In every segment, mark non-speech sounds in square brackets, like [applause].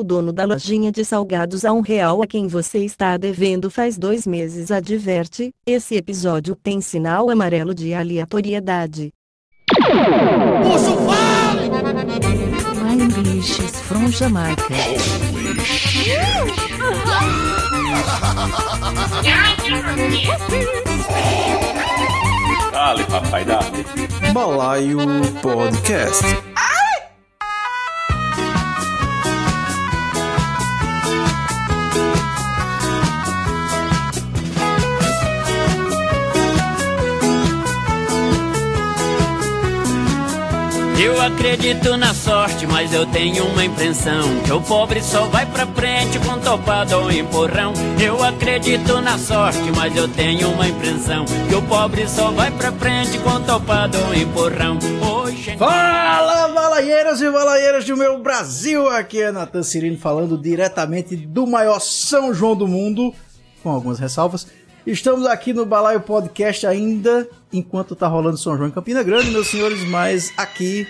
o dono da lojinha de salgados a um real a quem você está devendo faz dois meses adverte, esse episódio tem sinal amarelo de aleatoriedade. Puxa fale! My English is from Jamaica. Dale, papai, dale. Balaio Podcast. Eu acredito na sorte, mas eu tenho uma impressão Que o pobre só vai pra frente com topada ou empurrão Eu acredito na sorte, mas eu tenho uma impressão Que o pobre só vai pra frente com topada ou empurrão Hoje... Fala, balaieiras e balaieiras do meu Brasil! Aqui é Natan Cirino falando diretamente do maior São João do mundo, com algumas ressalvas. Estamos aqui no Balaio Podcast ainda, enquanto tá rolando São João em Campina Grande, meus senhores, mas aqui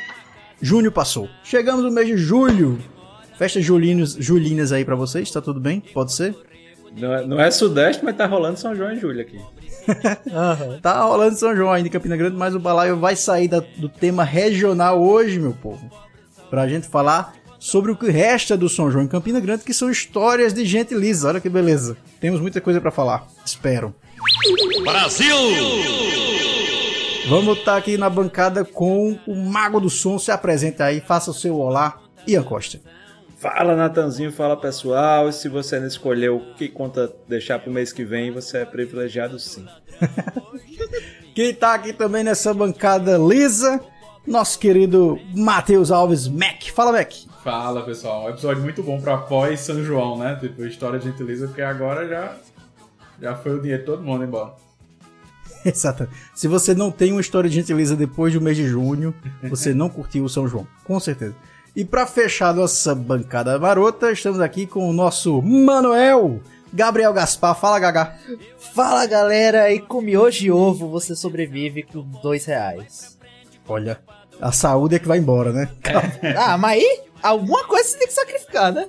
junho passou. Chegamos no mês de julho. Festas julinas, julinas aí pra vocês, tá tudo bem? Pode ser? Não é, não é Sudeste, mas tá rolando São João e Julho aqui. [laughs] Tá rolando São João ainda em Campina Grande, mas o Balaio vai sair da- do tema regional hoje, meu povo. Pra gente falar sobre o que resta do São João em Campina Grande, que são histórias de gente lisa. Olha que beleza. Temos muita coisa pra falar. Espero. Brasil! Vamos estar aqui na bancada com o Mago do Som. Se apresenta aí, faça o seu olá. Ian Costa. Fala, Natanzinho, fala pessoal. E se você não escolheu o que conta deixar pro mês que vem, você é privilegiado sim. [laughs] Quem tá aqui também nessa bancada lisa, nosso querido Matheus Alves Mac. Fala, Mac. Fala pessoal, um episódio muito bom pra pós São João, né? Tipo, história de gentileza, porque agora já, já foi o dinheiro de todo mundo embora. [laughs] Exato. Se você não tem uma história de gentileza depois do mês de junho, você não curtiu o São João, com certeza. E pra fechar nossa bancada marota, estamos aqui com o nosso Manuel Gabriel Gaspar. Fala, Gagá. Fala galera, e com miojo de ovo você sobrevive com dois reais. Olha, a saúde é que vai embora, né? [laughs] Ah, mas aí, alguma coisa você tem que sacrificar, né?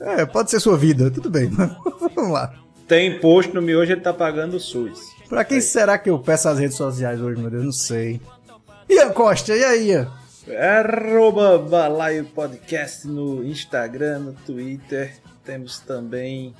É, pode ser sua vida, tudo bem. [laughs] Vamos lá. Tem imposto no miojo, ele tá pagando o SUS. Pra quem será que eu peço as redes sociais hoje, meu Deus? Não sei. Ian Costa, e aí, Ian? Arroba Balaio Podcast no Instagram, no Twitter. Temos também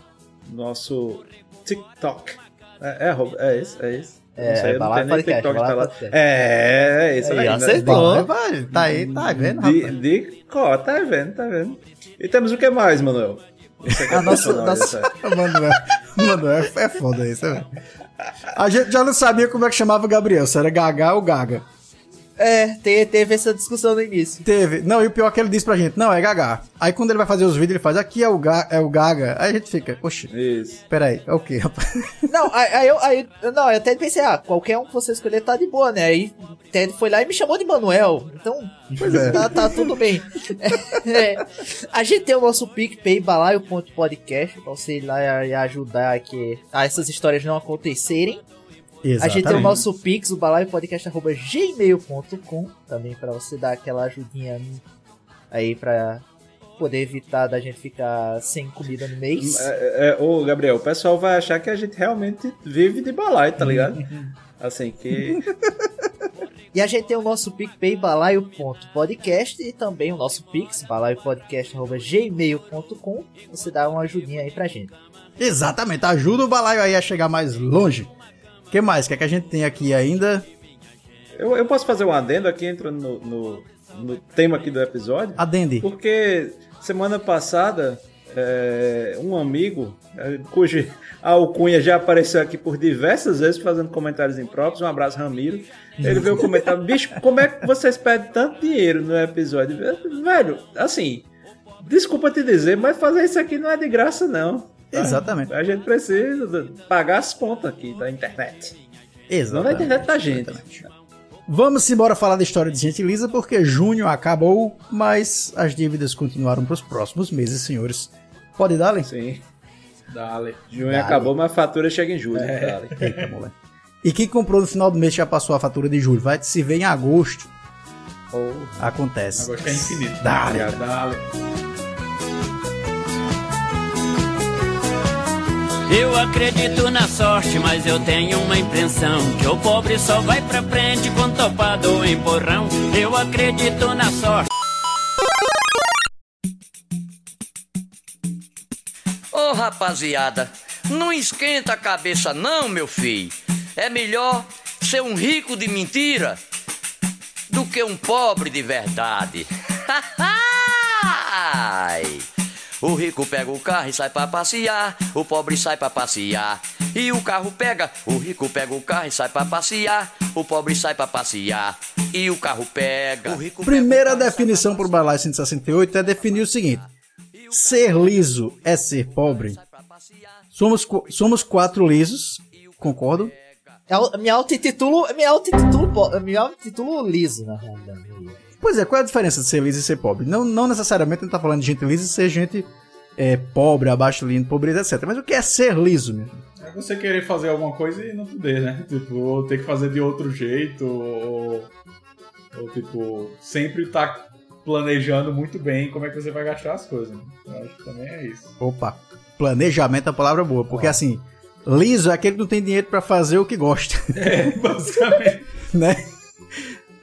nosso TikTok. É, é, é esse? É esse? É, tenho nem Podcast, TikTok instalado. Podcast. É, é esse Aí, aí. né? acertou. Vai, vai, tá aí, tá vendo, De, rapaz? de có, tá vendo, tá vendo. E temos o que mais, Manuel? Você que é nosso- profissional nosso- dessa- [laughs] Manuel, Manuel é foda isso, é. A gente já não sabia como é que chamava o Gabriel, se era Gagá ou Gaga. É, te- teve essa discussão no início. Teve. Não, e o pior é que ele disse pra gente, não, é Gagá. Aí quando ele vai fazer os vídeos, ele faz, aqui é o, Ga é o Gaga. Aí a gente fica, oxi, Isso. peraí, é o quê, rapaz? [laughs] Não, aí, aí eu, aí, não, eu até pensei, ah, qualquer um que você escolher tá de boa, né? Aí Ted foi lá e me chamou de Manuel. Então, Pois é. tá, tá tudo bem. [laughs] É, a gente tem o nosso PicPay balaio.podcast pra você ir lá e ajudar aqui a essas histórias não acontecerem. A gente tem o nosso Pix, o balaiopodcast.gmail.com também pra você dar aquela ajudinha aí pra poder evitar da gente ficar sem comida no mês. É, é, ô, Gabriel, o pessoal vai achar que a gente realmente vive de balaio, tá ligado? [laughs] Assim, que. E a gente tem o nosso PicPay balaio.podcast e também o nosso Pix, balaiopodcast.gmail.com. Você dá uma ajudinha aí pra gente. Exatamente, ajuda o balaio aí a chegar mais longe. O que mais? O que, é que a gente tem aqui ainda? Eu, eu posso fazer um adendo aqui, entrando no, no, no tema aqui do episódio? Adende. Porque semana passada, é, um amigo, é, cuja [laughs] alcunha já apareceu aqui por diversas vezes fazendo comentários impróprios, um abraço, Ramiro. Ele veio comentar, [laughs] bicho, como é que vocês pedem tanto dinheiro no episódio? Velho, assim, desculpa te dizer, mas fazer isso aqui não é de graça, não. Tá? Exatamente. A gente precisa pagar as contas aqui da internet. Não da Exatamente. internet da gente. Vamos embora falar da história de gente lisa, porque junho acabou, mas as dívidas continuaram para os próximos meses, senhores. Pode dar, Len? Sim. Dale. Junho Dale. acabou, mas a fatura chega em julho. cara. [laughs] Eita, moleque. E quem comprou no final do mês já passou a fatura de julho. Vai se ver em agosto. Acontece. Agora que é infinito. Dale. Dale. Eu acredito na sorte, mas eu tenho uma impressão que o pobre só vai pra frente com topado ou empurrão. Eu acredito na sorte. Ô oh, rapaziada, não esquenta a cabeça não, meu filho. É melhor ser um rico de mentira do que um pobre de verdade. [laughs] o rico pega o carro e sai para passear, o pobre sai para passear. E o carro pega, o rico pega o carro e sai para passear, o pobre sai para passear. E o carro pega. O Primeira definição por Balai 168 é definir o seguinte: ser liso é ser pobre. Somos, somos quatro lisos, concordo? É me auto-intitulo, me auto-intitulo, me liso, na realidade. Pois é, qual é a diferença de ser liso e ser pobre? Não, não necessariamente a gente tá falando de gente lisa e ser gente é, pobre, abaixo de linha, pobreza, etc. Mas o que é ser liso mesmo? É você querer fazer alguma coisa e não poder, né? Tipo, ou ter que fazer de outro jeito, ou, ou tipo, sempre tá planejando muito bem como é que você vai gastar as coisas. Né? Eu acho que também é isso. Opa, planejamento é a palavra boa, porque ah. assim, Liso é aquele que não tem dinheiro para fazer o que gosta. É, basicamente. [laughs] né?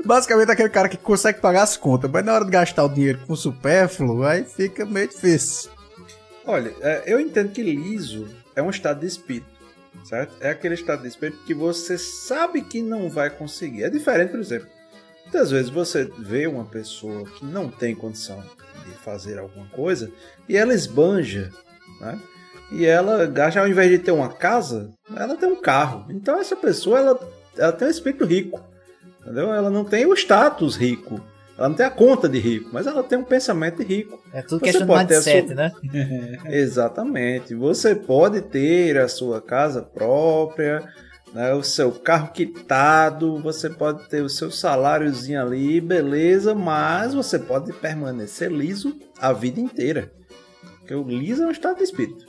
Basicamente aquele cara que consegue pagar as contas, mas na hora de gastar o dinheiro com supérfluo, aí fica meio difícil. Olha, é, eu entendo que liso é um estado de espírito, certo? É aquele estado de espírito que você sabe que não vai conseguir. É diferente, por exemplo. Muitas vezes você vê uma pessoa que não tem condição de fazer alguma coisa e ela esbanja, né? e ela gasta, ao invés de ter uma casa, ela tem um carro. Então essa pessoa ela, ela tem um espírito rico. Entendeu? Ela não tem o status rico. Ela não tem a conta de rico, mas ela tem um pensamento de rico. É tudo questão de mindset, sua... né? [laughs] Exatamente. Você pode ter a sua casa própria, né, o seu carro quitado, você pode ter o seu saláriozinho ali, beleza, mas você pode permanecer liso a vida inteira. Porque o liso é um estado de espírito.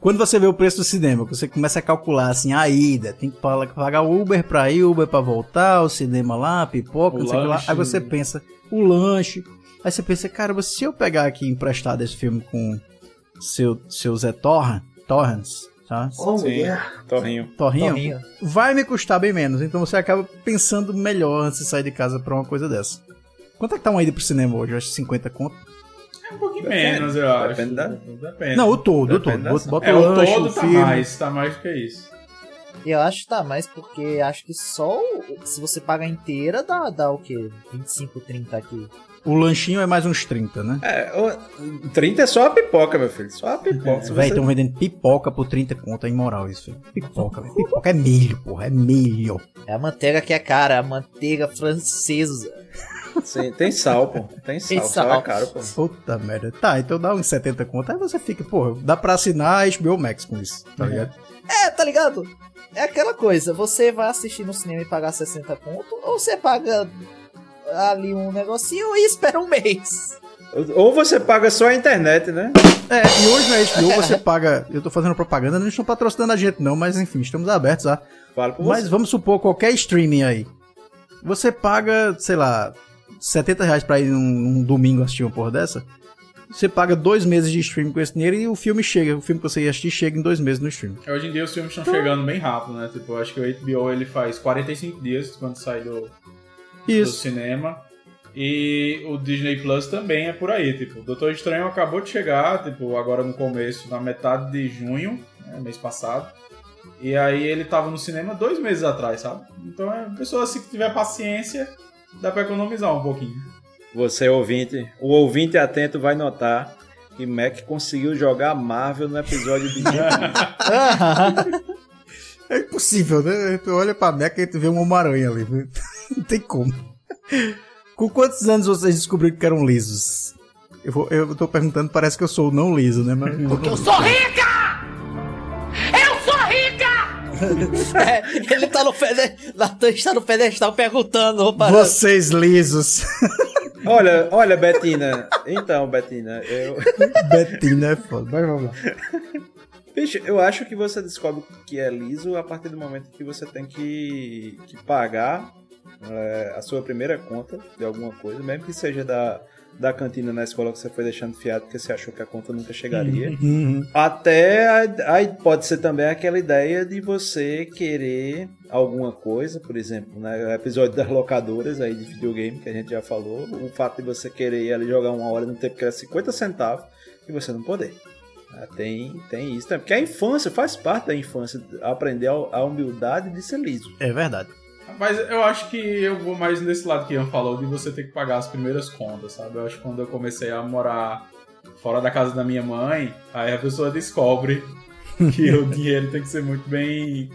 Quando você vê o preço do cinema, você começa a calcular assim, a ida, tem que pagar o Uber pra ir, Uber pra voltar, o cinema lá, pipoca, o não sei o que lá. Aí você pensa, o lanche. Aí você pensa, cara, se eu pegar aqui emprestado esse filme com seu, seu Zé Torra, Torrance, tá? Oh, Sim, yeah. Torrinho. Torrinho. Torrinho. Vai me custar bem menos. Então você acaba pensando melhor antes de sair de casa pra uma coisa dessa. Quanto é que tá uma ida pro cinema hoje? Eu acho 50 conto. É um pouquinho Depende. menos, eu acho. Depende, da... Depende. Não, o todo, o todo. Bota, bota é, o, lanche, todo tá filme. mais, tá mais do que isso. Eu acho que tá mais porque acho que só se você paga inteira dá, dá o quê? 25, 30 aqui. O lanchinho é mais uns 30, né? É, o 30 é só a pipoca, meu filho. Só a pipoca. É, Véi, estão vendendo pipoca por 30 conto, é imoral isso, filho. Pipoca, véio. Pipoca é milho, porra, é milho. É a manteiga que é cara, é a manteiga francesa. Sim, tem sal, pô. Tem sal, tem sal. sal é caro, pô. Puta merda. Tá, então dá uns 70 conto. Aí você fica, pô, dá pra assinar a HBO Max com isso, tá uhum. ligado? É, tá ligado? É aquela coisa, você vai assistir no cinema e pagar 60 conto, ou você paga ali um negocinho e espera um mês. Ou você paga só a internet, né? É, e hoje na HBO você [laughs] paga. Eu tô fazendo propaganda, não estão patrocinando a gente, não, mas enfim, estamos abertos a. Fala com mas você. vamos supor qualquer streaming aí. Você paga, sei lá, 70 reais pra ir num, num domingo assistir uma porra dessa, você paga dois meses de streaming com esse dinheiro e o filme chega. O filme que você ia assistir chega em dois meses no stream. Hoje em dia os filmes estão então... chegando bem rápido, né? Tipo, eu acho que o HBO ele faz 45 dias quando sai do, do cinema. E o Disney Plus também é por aí, tipo, o Doutor Estranho acabou de chegar, tipo, agora no começo, na metade de junho, né, mês passado. E aí ele tava no cinema dois meses atrás, sabe? Então é pessoa assim que tiver paciência, dá para economizar um pouquinho. Você ouvinte, o ouvinte atento vai notar que Mac conseguiu jogar Marvel no episódio de [laughs] É impossível, né? Tu olha pra Mac e tu vê um Homem-Aranha ali. [laughs] Não tem como. Com quantos anos vocês descobriram que eram lisos? Eu, vou, eu tô perguntando, parece que eu sou não liso, né? Mas... Porque eu sou rica! É, ele tá no, pede... Natan está no pedestal perguntando. Para... Vocês lisos. olha, olha, Betina. Então, Betina, eu. [laughs] Betina é foda. Vai, vamos lá. Bicho, eu acho que você descobre que é liso a partir do momento que você tem que, que pagar é, a sua primeira conta de alguma coisa, mesmo que seja da, da cantina na escola que você foi deixando fiado porque você achou que a conta nunca chegaria. Uhum. Até aí pode ser também aquela ideia de você querer alguma coisa, por exemplo, né, o episódio das locadoras aí de videogame que a gente já falou, o fato de você querer ir ali jogar uma hora no tempo que era 50 centavos e você não poder. Ah, tem, tem isso também. Porque a infância faz parte da infância, aprender a humildade de ser liso. É verdade. Mas eu acho que eu vou mais nesse lado que Ian falou, de você ter que pagar as primeiras contas, sabe? Eu acho que quando eu comecei a morar fora da casa da minha mãe, aí a pessoa descobre [laughs] que o dinheiro tem que ser muito bem,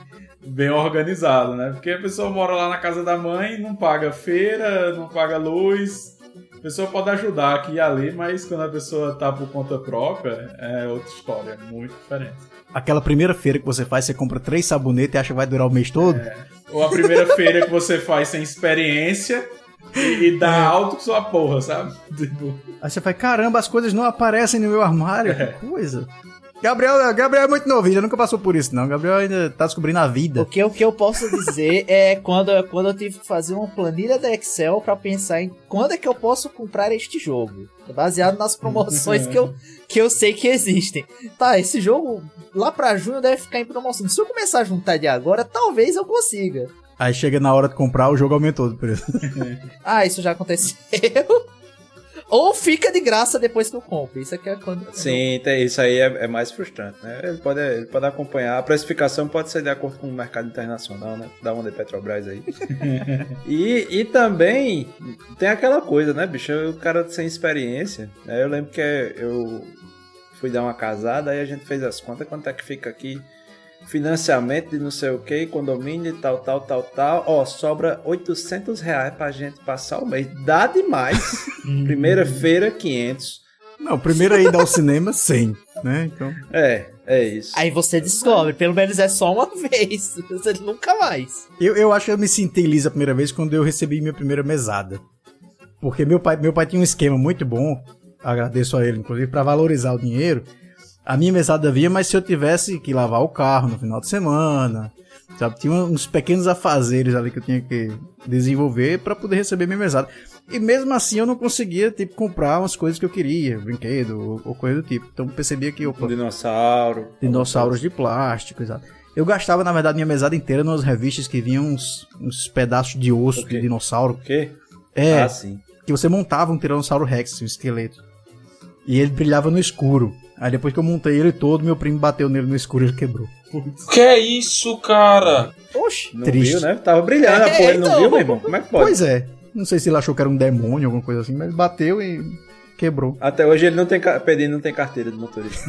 bem organizado, né? Porque a pessoa mora lá na casa da mãe, não paga feira, não paga luz. A pessoa pode ajudar aqui e ali, mas quando a pessoa tá por conta própria, é outra história, é muito diferente. Aquela primeira feira que você faz, você compra três sabonetes e acha que vai durar o mês todo? É. Ou a primeira feira que você faz sem experiência e, e dá é. alto com sua porra, sabe? Tipo... Aí você faz, caramba, as coisas não aparecem no meu armário, é. que coisa. Gabriel, Gabriel é muito novinho, nunca passou por isso, não. Gabriel ainda tá descobrindo a vida. O que, o que eu posso dizer [laughs] é quando, quando eu tive que fazer uma planilha da Excel para pensar em quando é que eu posso comprar este jogo. Baseado nas promoções que, eu, [laughs] que eu sei que existem. Tá, esse jogo lá pra junho deve ficar em promoção. Se eu começar a juntar de agora, talvez eu consiga. Aí chega na hora de comprar, o jogo aumentou de preço. [laughs] ah, isso já aconteceu. Ou fica de graça depois que eu compro. Isso aqui é quando. Sim, isso aí é, é, mais frustrante, né? Ele pode, ele pode acompanhar. A precificação pode ser de acordo com o mercado internacional, né? Dá uma de Petrobras aí. [laughs] e, e também tem aquela coisa, né, bicho? O cara sem experiência. Né? Eu lembro que eu fui dar uma casada, aí a gente fez as contas, quanto é que fica aqui financiamento de não sei o que, condomínio e tal, tal, tal, tal. Ó, sobra 800 reais pra gente passar o mês. Dá demais. [laughs] Primeira feira, 500. Não, primeiro ida ao cinema, 100, né? Então... É, é isso. Aí você descobre, pelo menos é só uma [laughs] vez. Você nunca mais. Eu, eu acho que eu me senti lisa a primeira vez quando eu recebi minha primeira mesada. Porque meu pai, meu pai tinha um esquema muito bom, agradeço a ele, inclusive, para valorizar o dinheiro a minha mesada vinha, mas se eu tivesse que lavar o carro no final de semana, sabe? Tinha uns pequenos afazeres ali que eu tinha que desenvolver para poder receber minha mesada. E mesmo assim eu não conseguia, tipo, comprar umas coisas que eu queria, brinquedo ou, ou coisa do tipo. Então eu percebia que... Opa, um dinossauro. Dinossauros de plástico, exato. Eu gastava, na verdade, minha mesada inteira nas revistas que vinham uns, uns pedaços de osso de dinossauro. O quê? É. Ah, sim. Que você montava um Tiranossauro Rex, um esqueleto. E ele brilhava no escuro. Aí depois que eu montei ele todo, meu primo bateu nele no escuro e ele quebrou. Que é isso, cara? Oxe, não Triste. viu, né? Tava brilhando, é, pô, ele não então, viu, meu irmão? Como é que pode? Pois é. Não sei se ele achou que era um demônio, alguma coisa assim, mas bateu e quebrou. Até hoje ele não tem, pedindo, não tem carteira de motorista.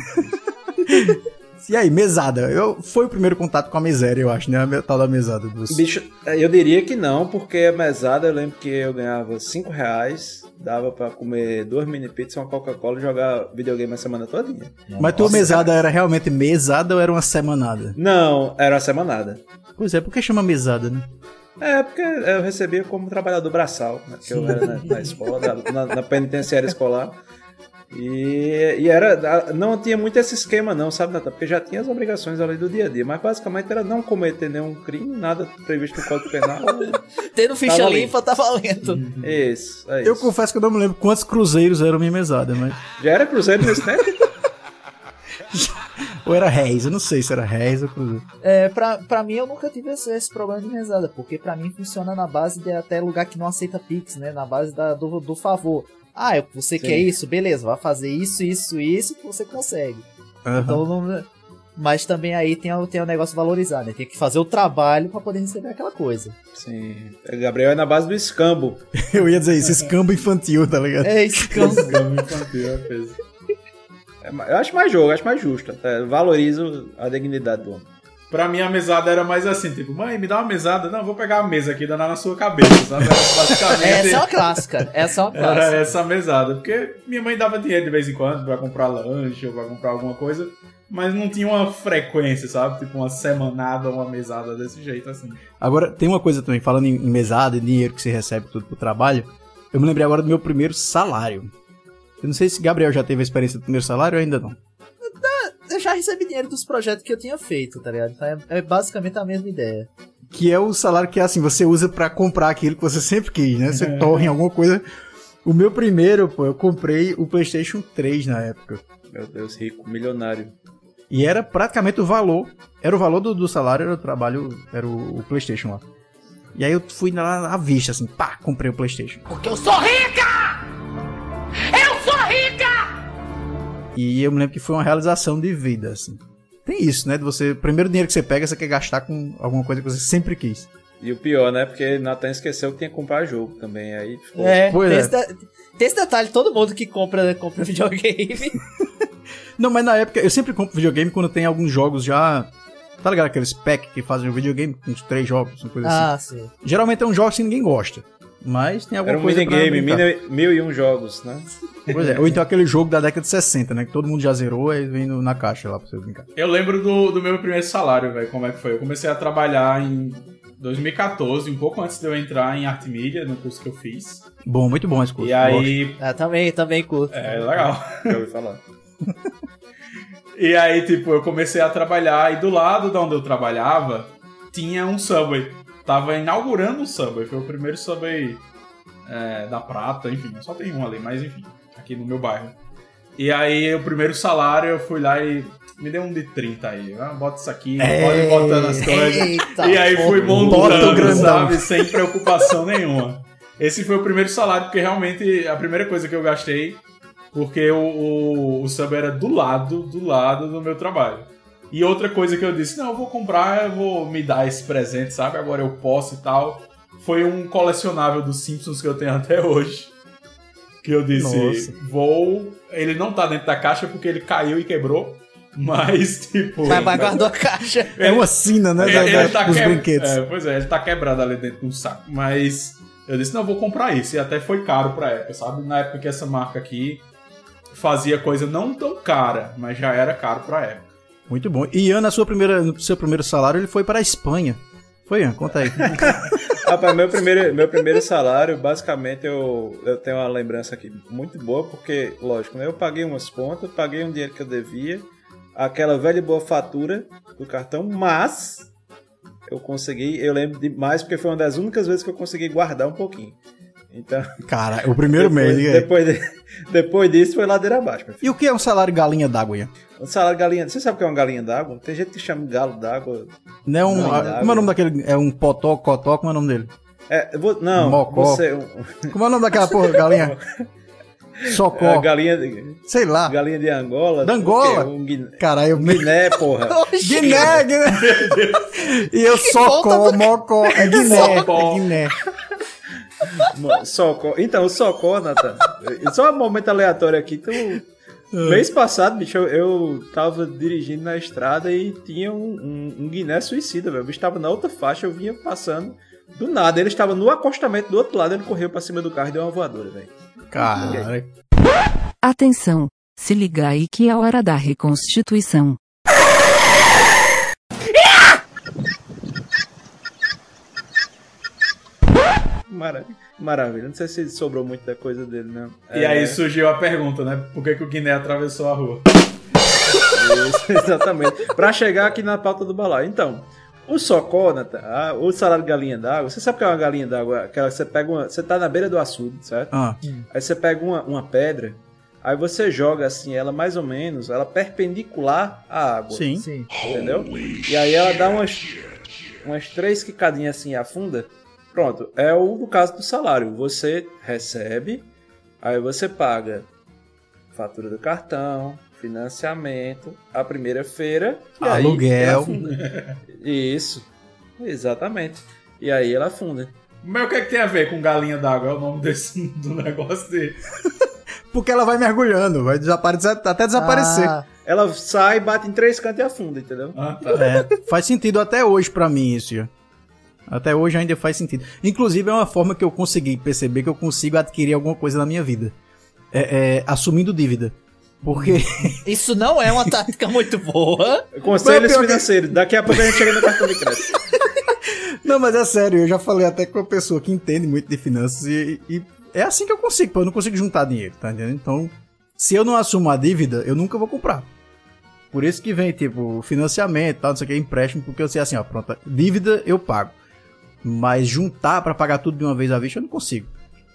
[laughs] E aí, mesada? Eu, foi o primeiro contato com a miséria, eu acho, né? A tal da mesada. Dos... Bicho, eu diria que não, porque a mesada, eu lembro que eu ganhava 5 reais, dava pra comer duas mini pizzas, uma Coca-Cola e jogar videogame a semana todinha. Mas tua mesada era realmente mesada ou era uma semanada? Não, era uma semanada. Pois é, por que chama mesada, né? É, porque eu recebia como trabalhador braçal, né? Que eu era na, na escola, na, na penitenciária escolar. E, e, era. Não tinha muito esse esquema, não, sabe, Nata? Porque já tinha as obrigações ali do dia a dia. Mas basicamente era não cometer nenhum crime, nada previsto no Código Penal. [laughs] Tendo ficha tava limpa, tá valendo. Isso, é isso. Eu confesso que eu não me lembro quantos cruzeiros eram minha mesada, mas. Já era cruzeiro nesse tempo? [laughs] ou era réis, eu não sei se era réis ou cruzeiro. É, pra, pra mim eu nunca tive esse, esse, problema de mesada, porque pra mim funciona na base de até lugar que não aceita Pix, né? Na base da, do, do favor. Ah, você Sim. quer isso? Beleza, vai fazer isso, isso, isso que você consegue. Uhum. Então, não... mas também aí tem o, tem o negócio valorizar, né? Tem que fazer o trabalho para poder receber aquela coisa. Sim. O Gabriel é na base do escambo. [laughs] Eu ia dizer isso, escambo infantil, tá ligado? É, escambo. escambo infantil, é peso. É, eu acho mais jogo, acho mais justo. Valorizo a dignidade do homem. Pra mim a mesada era mais assim, tipo, mãe, me dá uma mesada. Não, vou pegar a mesa aqui e dar na sua cabeça, sabe? Basicamente. essa é uma clássica. Essa é uma [laughs] clássica. Era essa mesada. Porque minha mãe dava dinheiro de vez em quando pra comprar lanche ou pra comprar alguma coisa. Mas não tinha uma frequência, sabe? Tipo uma semanada, uma mesada desse jeito, assim. Agora, tem uma coisa também, falando em mesada e dinheiro que você recebe tudo pro trabalho. Eu me lembrei agora do meu primeiro salário. Eu não sei se Gabriel já teve a experiência do primeiro salário ou ainda não eu já recebi dinheiro dos projetos que eu tinha feito, tá ligado? Então é, é basicamente a mesma ideia. Que é o salário que, assim, você usa para comprar aquilo que você sempre quis, né? Você torre em alguma coisa O meu primeiro, pô, eu comprei o PlayStation 3 na época. Meu Deus, rico, milionário. E era praticamente o valor. Era o valor do, do salário, era o trabalho, era o, o PlayStation lá. E aí eu fui lá à vista, assim, pá, comprei o PlayStation. Porque eu sou rica! Eu sou rica! E eu me lembro que foi uma realização de vida, assim. Tem isso, né? De você, o primeiro dinheiro que você pega, você quer gastar com alguma coisa que você sempre quis. E o pior, né? Porque Nathan esqueceu que tinha que comprar jogo também. Aí ficou. É, tem, é. Esse tem, esse detalhe, todo mundo que compra, compra [laughs] videogame. [laughs] Não, mas na época, eu sempre compro videogame quando tem alguns jogos já. Tá ligado? Aqueles pack que fazem um videogame com uns três jogos, uma coisa ah, assim. sim. Geralmente é um jogo que ninguém gosta. Mas tem alguma Era um coisa. minigame, mil, mil e um jogos, né? Pois é, ou então aquele jogo da década de 60, né? Que todo mundo já zerou e vem no, na caixa lá pra você brincar. Eu lembro do, do meu primeiro salário, velho, como é que foi. Eu comecei a trabalhar em 2014, um pouco antes de eu entrar em arte mídia, no curso que eu fiz. Bom, muito bom esse curso. E aí. Ah, também, também curto. É, legal. [laughs] Já ouvi falar. [laughs] e aí, tipo, eu comecei a trabalhar e do lado de onde eu trabalhava tinha um Subway. Tava inaugurando um Subway, foi o primeiro Subway é, da Prata, enfim, só tem um ali, mas enfim, aqui no meu bairro. E aí, o primeiro salário, eu fui lá e me deu um de 30 aí. Ah, bota isso aqui, pode botando as coisas. Eita, e aí fui o montando, sabe? Sem preocupação nenhuma. Esse foi o primeiro salário, porque realmente a primeira coisa que eu gastei, porque o, o, o sub era do lado, do lado do meu trabalho. E outra coisa que eu disse, não, eu vou comprar, eu vou me dar esse presente, sabe? Agora eu posso e tal. Foi um colecionável dos Simpsons que eu tenho [laughs] até hoje. Que eu disse, Nossa. vou. Ele não tá dentro da caixa porque ele caiu e quebrou. [laughs] Mas, tipo. Mas, mas guardou a caixa. É uma sina, né? Ele, da- ele tá que- brinquedos. É, pois é, ele tá quebrado ali dentro de um saco. Mas eu disse, não, eu vou comprar isso. E até foi caro pra época, sabe? Na época que essa marca aqui fazia coisa não tão cara, mas já era caro pra época. Muito bom. E Ian, no seu primeiro salário, ele foi para a Espanha. Foi, Ian? Conta aí. [laughs] Rapaz, meu primeiro, meu primeiro salário, basicamente, eu, eu tenho uma lembrança aqui muito boa, porque, lógico, né, eu paguei umas contas, paguei um dinheiro que eu devia, aquela velha e boa fatura do cartão, mas eu consegui, eu lembro demais, porque foi uma das únicas vezes que eu consegui guardar um pouquinho. Então, Cara, o primeiro depois, mês. depois, de- depois disso foi ladeira abaixo. E o que é um salário galinha d'água, Ian? Um salário galinha, você sabe o que é uma galinha d'água? Tem gente que chama de galo d'água. Não é um. Ah, como é o nome daquele. É um potó, cotó, como é o nome dele? É, vou, não, Mocó. você, um- Como é o nome daquela porra, [laughs] galinha? Socó. é, galinha, de, Sei lá. galinha de Angola. Da Angola? Um guiné, Caralho, eu me. Guiné, porra. [laughs] Guiné, Guiné. E eu socó, mocó. É Guiné. [laughs] É Guiné. Socó. Então, o Socó, Nathan. Só um momento aleatório aqui. Tu... Mês passado, bicho, eu, eu tava dirigindo na estrada e tinha um, um, um Guiné suicida, velho. O bicho tava na outra faixa, eu vinha passando. Do nada, ele estava no acostamento do outro lado, ele correu pra cima do carro e deu uma voadora, velho. Caralho. Atenção! Se liga aí que é hora da reconstituição. Mara- Maravilha. Não sei se sobrou muito da coisa dele, não. E É, aí surgiu a pergunta, né? Por que, que o Guiné atravessou a rua? Isso, [laughs] exatamente. Pra chegar aqui na pauta do balaio. Então, o socó, Nathan, ah, o salário de galinha d'água, você sabe o que é uma galinha d'água? Aquela que você pega uma. Você tá na beira do açude, certo? Ah, Aí você pega uma, uma pedra, aí você joga assim ela mais ou menos, ela perpendicular à água. sim. Sim. Entendeu? E aí ela dá umas, umas três quicadinhas assim afunda. Pronto, é o no caso do salário. Você recebe, aí você paga fatura do cartão, financiamento, a primeira feira, e Aluguel. Isso, exatamente. E aí ela afunda. Mas o que, é que tem a ver com galinha d'água? É o nome desse, [laughs] do negócio dele. [laughs] Porque ela vai mergulhando, vai desaparecer, até desaparecer. Ah, Ela sai, bate em três cantos e afunda, entendeu? Ah, tá. É, faz sentido até hoje pra mim isso. Até hoje ainda faz sentido. Inclusive é uma forma que eu consegui perceber que eu consigo adquirir alguma coisa na minha vida. É, é, assumindo dívida. Porque [laughs] isso não é uma tática muito boa. Conselhos que- financeiros. Daqui a pouco a gente chega no cartão de crédito. [laughs] Não, mas é sério, eu já falei até com uma pessoa que entende muito de finanças e, e é assim que eu consigo, pô, eu não consigo juntar dinheiro, tá entendendo? Então, se eu não assumo a dívida, eu nunca vou comprar. Por isso que vem, tipo, financiamento, tal, não sei o que, empréstimo, porque eu sei assim, ó, pronto, dívida eu pago. Mas juntar pra pagar tudo de uma vez à vista eu não consigo.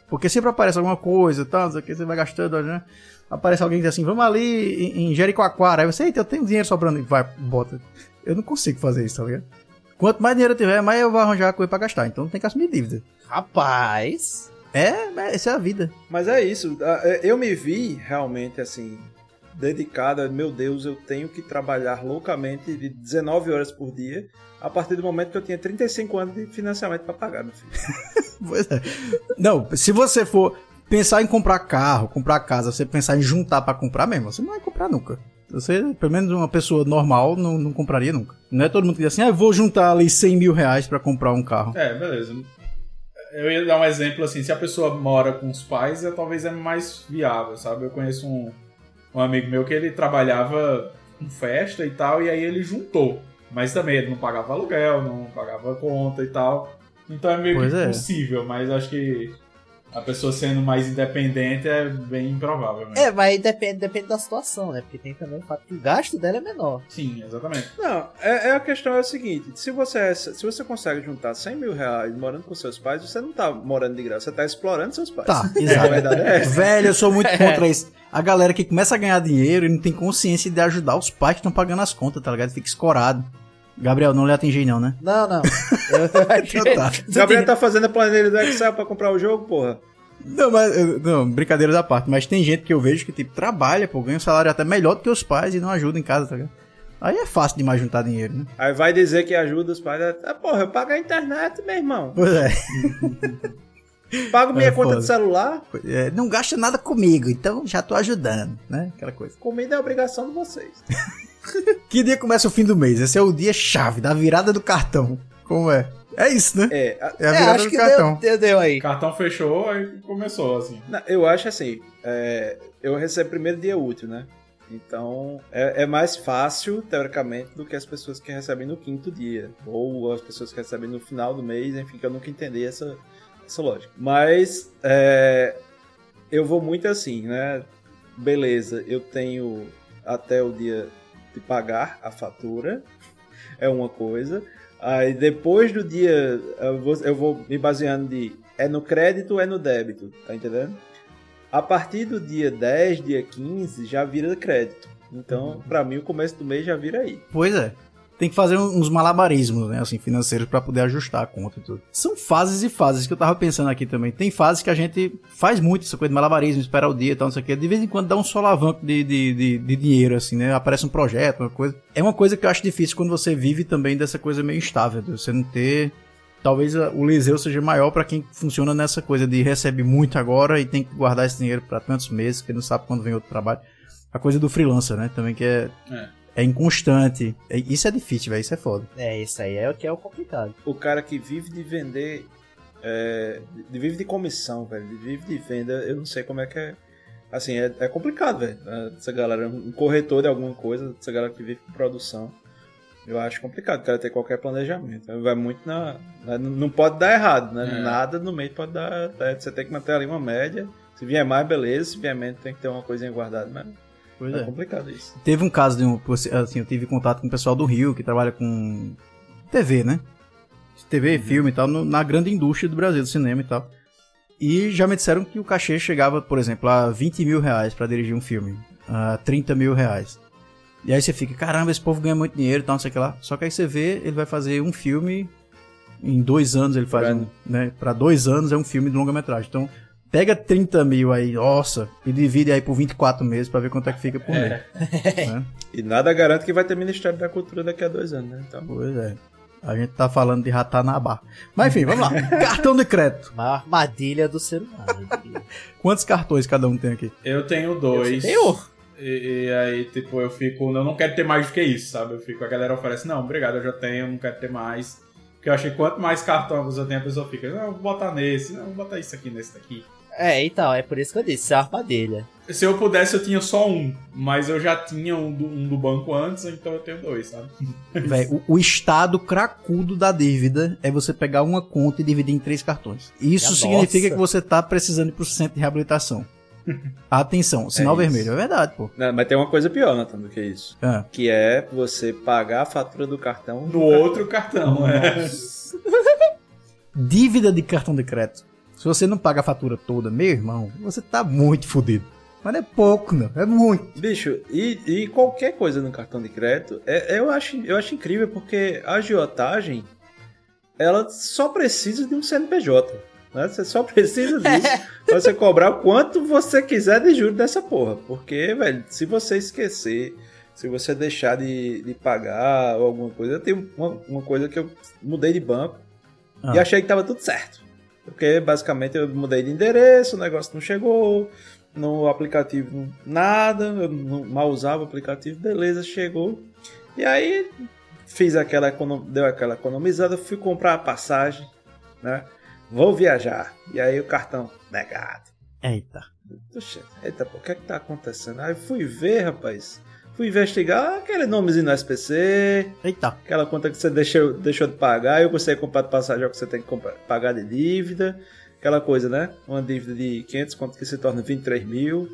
Porque sempre aparece alguma coisa, não o que, você vai gastando, né? Aparece alguém que diz assim, vamos ali em, Jericoacoara. Aí você, eita, eu tenho dinheiro sobrando. E vai, bota. Eu não consigo fazer isso, tá ligado? Quanto mais dinheiro eu tiver, mais eu vou arranjar coisa pra gastar. Então tem que assumir dívida. Rapaz. É, essa é a vida. Mas é isso. É, eu me vi realmente assim, dedicado. Meu Deus, eu tenho que trabalhar loucamente de 19 horas por dia a partir do momento que eu tinha 35 anos de financiamento para pagar, meu filho. [laughs] pois é. Não, se você for pensar em comprar carro, comprar casa, você pensar em juntar para comprar mesmo, você não vai comprar nunca. Você, pelo menos uma pessoa normal, não, não compraria nunca. Não é todo mundo que diz assim, ah, vou juntar ali 100 mil reais para comprar um carro. É, beleza. Eu ia dar um exemplo assim, se a pessoa mora com os pais, é, talvez é mais viável, sabe? Eu conheço um, um amigo meu que ele trabalhava com festa e tal, e aí ele juntou. Mas também ele não pagava aluguel, não pagava conta e tal. Então é meio pois que é. possível, mas acho que a pessoa sendo mais independente é bem improvável. Né? É, mas depende, depende da situação, né? Porque tem também o fato que o gasto dela é menor. Sim, exatamente. Não, é, é a questão é a seguinte: se você, é, se você consegue juntar 100 mil reais morando com seus pais, você não tá morando de graça, você tá explorando seus pais. Tá, [laughs] exato. A verdade é essa. Velho, eu sou muito [laughs] contra isso. A galera que começa a ganhar dinheiro e não tem consciência de ajudar os pais que estão pagando as contas, tá ligado? Fica escorado. Gabriel, não lhe atingi não, né? Não, não. [laughs] então tá. Gabriel tá fazendo a planilha do Excel pra comprar o jogo, porra. Não, mas, não, brincadeira da parte, mas tem gente que eu vejo que, tipo, trabalha, pô, ganha um salário até melhor do que os pais e não ajuda em casa, tá ligado? Aí é fácil demais juntar dinheiro, né? Aí vai dizer que ajuda os pais. Ah, porra, eu pago a internet, meu irmão. Pois é. [laughs] Pago minha é conta foda. de celular. É, não gasta nada comigo, então já tô ajudando, né? Aquela coisa. Comida é obrigação de vocês. [laughs] que dia começa o fim do mês? Esse é o dia chave da virada do cartão. Como é? É isso, né? É, a, é a virada é, acho do que cartão. Deu, deu aí. Cartão fechou, aí começou, assim. Não, eu acho assim, é, eu recebo primeiro dia útil, né? Então é, é, mais fácil, teoricamente, do que as pessoas que recebem no quinto dia. Ou as pessoas que recebem no final do mês, enfim, que eu nunca entendi essa, essa lógica. Mas é, eu vou muito assim, né? Beleza, eu tenho até o dia de pagar a fatura, [laughs] é uma coisa. Aí depois do dia, eu vou, eu vou me baseando de é no crédito ou é no débito, tá entendendo? A partir do dia 10, dia 15, já vira crédito. Então, uhum. para mim, o começo do mês já vira aí. Pois é tem que fazer uns malabarismos, né, assim, financeiros para poder ajustar a conta e tudo. São fases e fases que eu tava pensando aqui também. Tem fases que a gente faz muito essa coisa de malabarismo, esperar o dia e tal, não sei o que. De vez em quando dá um solavanco de, de, de, de, dinheiro, assim, né? Aparece um projeto, uma coisa. É uma coisa que eu acho difícil quando você vive também dessa coisa meio instável, de você não ter talvez o Liseu seja maior para quem funciona nessa coisa de recebe muito agora e tem que guardar esse dinheiro para tantos meses, que não sabe quando vem outro trabalho. A coisa do freelancer, né? Também que é, é é inconstante. É, isso é difícil, velho. Isso é foda. É, isso aí é o que é o complicado. O cara que vive de vender. É, de, vive de comissão, velho. De vive de venda, eu não sei como é que é. Assim, é, é complicado, velho. Essa galera, um corretor de alguma coisa, essa galera que vive com produção. Eu acho complicado o cara ter qualquer planejamento. Vai muito na. na não pode dar errado, né? É. Nada no meio pode dar. Você tem que manter ali uma média. Se vier mais, beleza. Se vier menos, tem que ter uma coisinha guardada. Mas Pois é, é complicado isso. Teve um caso de um. Assim, eu tive contato com o pessoal do Rio que trabalha com TV, né? TV, uhum. filme e tal, no, na grande indústria do Brasil, do cinema e tal. E já me disseram que o cachê chegava, por exemplo, a 20 mil reais pra dirigir um filme. A 30 mil reais. E aí você fica, caramba, esse povo ganha muito dinheiro e tal, não sei o que lá. Só que aí você vê, ele vai fazer um filme. Em dois anos ele faz um. Né, pra dois anos é um filme de longa-metragem. Então, Pega 30 mil aí, nossa, e divide aí por 24 meses para ver quanto é que fica por é. mês. Né? [laughs] E nada garante que vai ter Ministério da Cultura daqui a dois anos, né? Então... Pois é. A gente tá falando de Ratanabá. Mas enfim, vamos lá. [laughs] Cartão de crédito. Uma armadilha do ser humano. Quantos cartões cada um tem aqui? Eu tenho dois. Eu e, e, aí, tipo, eu fico. Eu não quero ter mais do que isso, sabe? Eu fico, a galera oferece, não, obrigado, eu já tenho, eu não quero ter mais. Porque eu achei que quanto mais cartões eu tenho, a pessoa fica, não, vou botar nesse, não, vou botar isso aqui nesse daqui. É, então, é por isso que eu disse, é a armadilha. Se eu pudesse, eu tinha só um, mas eu já tinha um do, um do banco antes, então eu tenho dois, sabe? [laughs] Véi, o, o, estado cracudo da dívida é você pegar uma conta e dividir em três cartões. Isso significa nossa. que você tá precisando ir pro centro de reabilitação. [laughs] Atenção, sinal é vermelho, é verdade, pô. Não, mas tem uma coisa pior, Nathan, do que isso. É. Que é você pagar a fatura do cartão no outro cartão, é. [laughs] Dívida de cartão de crédito Se você não paga a fatura toda, meu irmão, você tá muito fodido. Mas não é pouco, não. É muito. Bicho, e, e qualquer coisa no cartão de crédito, é, eu, acho, eu acho incrível porque a agiotagem, ela só precisa de um CNPJ. Né? Você só precisa [laughs] disso pra você cobrar o quanto você quiser de juros dessa porra. Porque, velho, se você esquecer, se você deixar de, de pagar ou alguma coisa. Eu tenho uma, uma coisa que eu mudei de banco ah. e achei que tava tudo certo. Porque basicamente eu mudei de endereço, o negócio não chegou, no aplicativo nada, eu mal usava o aplicativo, beleza, chegou. E aí fiz aquela deu aquela economizada, fui comprar a passagem, né? Vou viajar. E aí o cartão negado. Eita. Puxa, eita, o que é que tá acontecendo? Aí fui ver, rapaz. Fui investigar aquele nomezinho no SPC. Eita. Aquela conta que você deixou, deixou de pagar. Eu consegui comprar de passagem que você tem que comprar, pagar de dívida. Aquela coisa, né? Uma dívida de 500 conto que se torna 23 mil.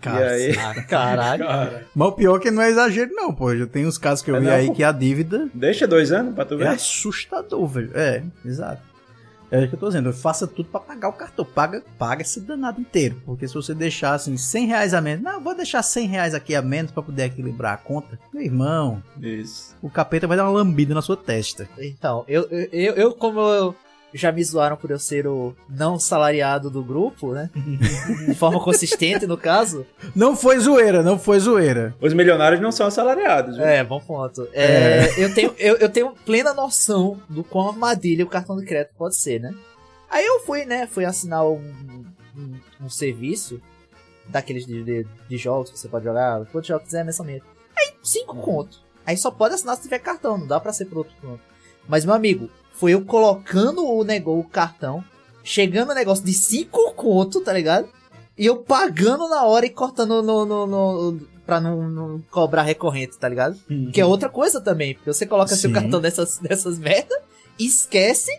Cara, [laughs] e aí... Caralho. [laughs] Cara. Mas o pior é que não é exagero, não, pô. Já tem uns casos que eu é vi não, aí que a dívida. Deixa dois anos pra tu ver. É assustador, velho. É, exato. É o que eu tô dizendo, faça tudo para pagar o cartão. Paga, paga esse danado inteiro. Porque se você deixar assim 100 reais a menos, não, vou deixar 100 reais aqui a menos para poder equilibrar a conta. Meu irmão, Isso. o capeta vai dar uma lambida na sua testa. Então, eu, eu, eu como eu já me zoaram por eu ser o não salariado do grupo, né? [laughs] De forma consistente, no caso. Não foi zoeira, não foi zoeira. Os milionários não são assalariados. Viu? É, bom ponto. É, é. Eu, tenho, eu, eu tenho plena noção do quão armadilha o cartão de crédito pode ser, né? Aí eu fui, né? Fui assinar um, um, um serviço daqueles de, de, de, jogos que você pode jogar, quantos jogos quiser mensalmente. Aí, cinco conto. Aí só pode assinar se tiver cartão, não dá pra ser por outro ponto. Mas, meu amigo, foi eu colocando o negócio, o cartão, chegando o negócio de 5 conto, tá ligado? E eu pagando na hora e cortando no, no, no pra não, não, cobrar recorrente, tá ligado? Uhum. Que é outra coisa também, porque você coloca Sim. seu cartão dessas, dessas merda, esquece,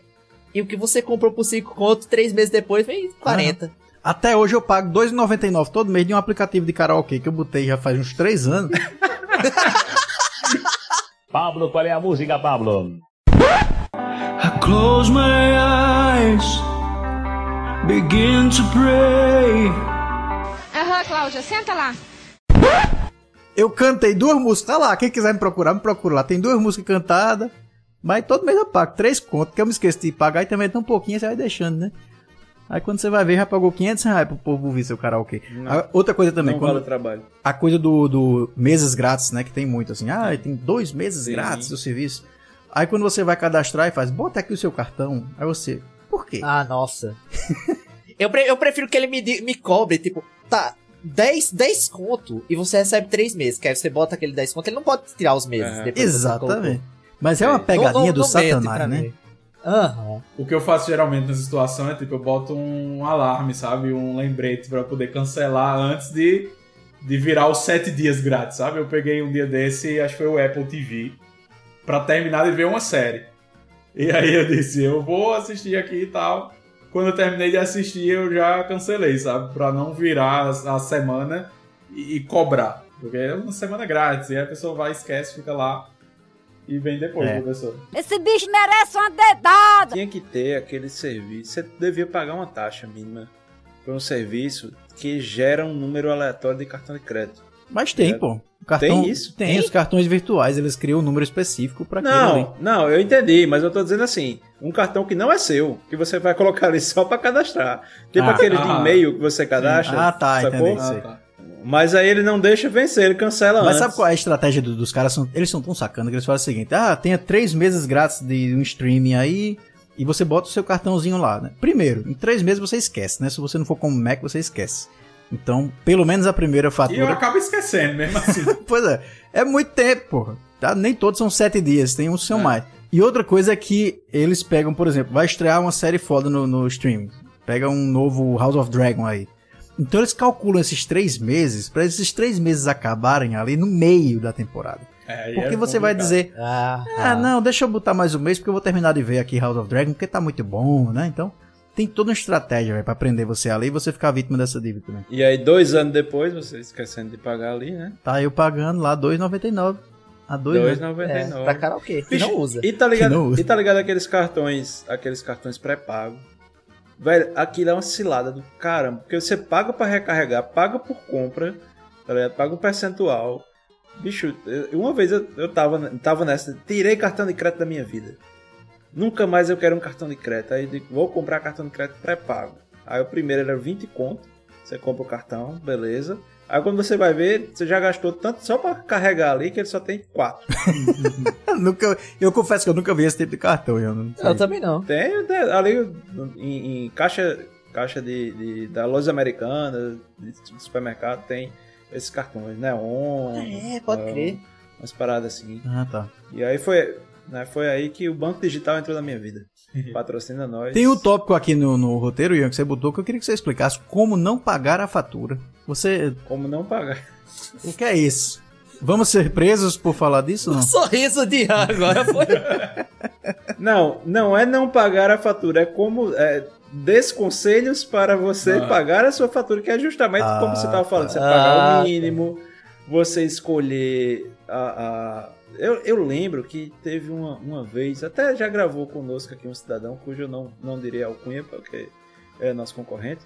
e o que você comprou por 5 conto, 3 meses depois vem 40. Ah. Até hoje eu pago R$2,99 todo mês de um aplicativo de karaokê que eu botei já faz uns 3 anos. [laughs] Pablo, qual é a música, Pablo? Close my eyes, begin to pray. Aham, Cláudia, senta lá. Eu cantei duas músicas, tá lá, quem quiser me procurar, me procura lá. Tem duas músicas cantadas, mas todo mês eu pago três contos, que eu me esqueci de pagar e também tão pouquinho você vai deixando, né? Aí quando você vai ver, já pagou 500 reais pro povo ouvir seu karaokê. Não, outra coisa também. Não quando, vale o trabalho. A coisa do, do meses grátis, né? Que tem muito assim. Ah, tem dois meses Sim. grátis do serviço. Aí quando você vai cadastrar e faz, bota aqui o seu cartão. Aí você, por quê? Ah, nossa. [laughs] eu, pre eu prefiro que ele me, me cobre, tipo, tá, 10, 10 conto e você recebe 3 meses. Que aí você bota aquele 10 conto, ele não pode tirar os meses. É. Exatamente. Mas é uma pegadinha do satanás, né? Uhum. O que eu faço geralmente nessa situação é tipo, eu boto um alarme, sabe? Um lembrete para poder cancelar antes de, de virar os 7 dias grátis, sabe? Eu peguei um dia desse, acho que foi o Apple TV para terminar de ver uma série. E aí eu disse, eu vou assistir aqui e tal. Quando eu terminei de assistir, eu já cancelei, sabe? Pra não virar a semana e, cobrar. Porque é uma semana grátis. E aí a pessoa vai, esquece, fica lá e vem depois, é. professor. Esse bicho merece uma dedada! Tinha que ter aquele serviço. Você devia pagar uma taxa mínima por um serviço que gera um número aleatório de cartão de crédito. Mas tem, é. pô. Cartão, tem isso? Tem, tem, os cartões virtuais, eles criam um número específico para Não, ali. não, eu entendi, mas eu tô dizendo assim, um cartão que não é seu, que você vai colocar ali [laughs] só para cadastrar. Tipo ah, aquele ah, de e-mail que você cadastra. Ah, tá, sacou? entendi. Ah, tá. Mas aí ele não deixa vencer, ele cancela Mas antes. sabe qual é a estratégia do, dos caras? Eles são tão sacanas que eles fazem o seguinte: ah, tenha três meses grátis de um streaming aí, e você bota o seu cartãozinho lá, né? Primeiro, em três meses você esquece, né? Se você não for como Mac, você esquece. Então, pelo menos a primeira fatura. E eu acabo esquecendo mesmo assim. [laughs] pois é. É muito tempo, porra. Tá? Nem todos são sete dias, tem uns que são é. mais. E outra coisa é que eles pegam, por exemplo, vai estrear uma série foda no, no streaming. Pega um novo House of Dragon aí. Então eles calculam esses três meses para esses três meses acabarem ali no meio da temporada. É, porque é você vai dizer, ah, ah, ah, não, deixa eu botar mais um mês porque eu vou terminar de ver aqui House of Dragon porque tá muito bom, né? Então tem toda uma estratégia para prender você ali e você ficar vítima dessa dívida também. E aí, dois anos depois, você esquecendo de pagar ali, né? Tá eu pagando lá R$2,99. A 2,99. É, pra karaokê, que não usa. E tá ligado, usa. E tá ligado aqueles cartões, aqueles cartões pré-pago. Velho, aquilo é uma cilada do caramba. Porque você paga para recarregar, paga por compra, tá ligado? Paga um percentual. Bicho, uma vez eu, eu tava, tava nessa, tirei cartão de crédito da minha vida. Nunca mais eu quero um cartão de crédito. Aí digo, vou comprar cartão de crédito pré-pago. Aí o primeiro era 20 conto. Você compra o cartão, beleza. Aí quando você vai ver, você já gastou tanto só para carregar ali que ele só tem quatro. [laughs] nunca, eu confesso que eu nunca vi esse tipo de cartão. Eu, não eu também não. Tem ali em, em caixa, caixa de, de, da loja americana, de, supermercado, tem esses cartões, Neon. É, pode uh, crer. Umas paradas assim. Ah, tá. E aí foi, né, foi aí que o Banco Digital entrou na minha vida. Patrocina nós. Tem um tópico aqui no, no roteiro, Ian, que você botou, que eu queria que você explicasse como não pagar a fatura. Você. Como não pagar? O que é isso? Vamos ser presos por falar disso? Não? O sorriso de Ian agora foi. [laughs] não, não é não pagar a fatura, é como. É, desconselhos para você ah. pagar a sua fatura, que é justamente ah, como você estava falando, você ah, pagar o mínimo, você escolher a, a eu, eu lembro que teve uma, uma vez, até já gravou conosco aqui um cidadão, cujo eu não, não diria alcunha, porque é nosso concorrente.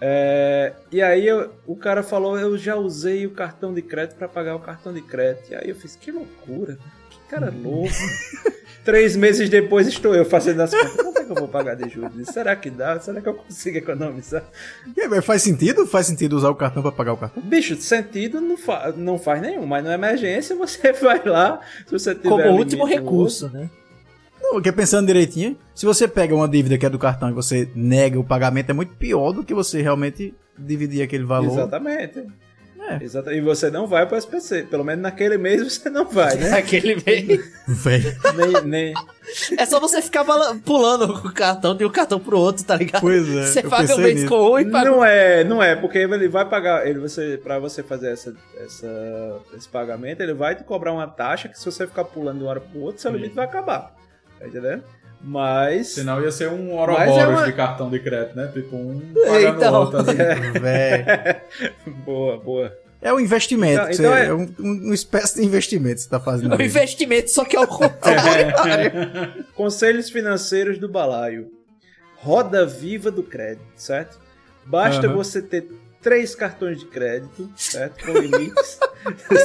É, e aí eu, o cara falou, eu já usei o cartão de crédito para pagar o cartão de crédito. E aí eu fiz, que loucura, cara louco. [laughs] Três meses depois estou eu fazendo as contas. Quanto é que eu vou pagar de juros? Será que dá? Será que eu consigo economizar? É, faz sentido? Faz sentido usar o cartão para pagar o cartão? Bicho, sentido não, fa não faz nenhum, mas na emergência você [laughs] vai lá, se você tiver Como último recurso, outro, né? Não, porque pensando direitinho, se você pega uma dívida que é do cartão e você nega o pagamento, é muito pior do que você realmente dividir aquele valor. Exatamente. É. Exato. E você não vai para o SPC. Pelo menos naquele mês você não vai, né? [laughs] Naquele mês. nem, nem... É só você ficar pulando o cartão de um cartão pro outro, tá ligado? Pois é. Você paga o mês nisso. com um e paga. Não é, não é, porque ele vai pagar. Ele você, pra você fazer essa, essa, esse pagamento, ele vai te cobrar uma taxa que se você ficar pulando de um hora pro outro, seu limite vai acabar. Tá entendendo? Mas. Senão ia ser um Ouroboros é uma... de cartão de crédito, né? Tipo, um pagando então... outro assim. [laughs] É. [laughs] boa, boa. É um investimento. Então, então é... é um, uma espécie de investimento que você está fazendo. É um investimento, só que é o [laughs] contrário. É. Conselhos financeiros do balaio. Roda viva do crédito, certo? Basta uhum. você ter três cartões de crédito, certo? Com limites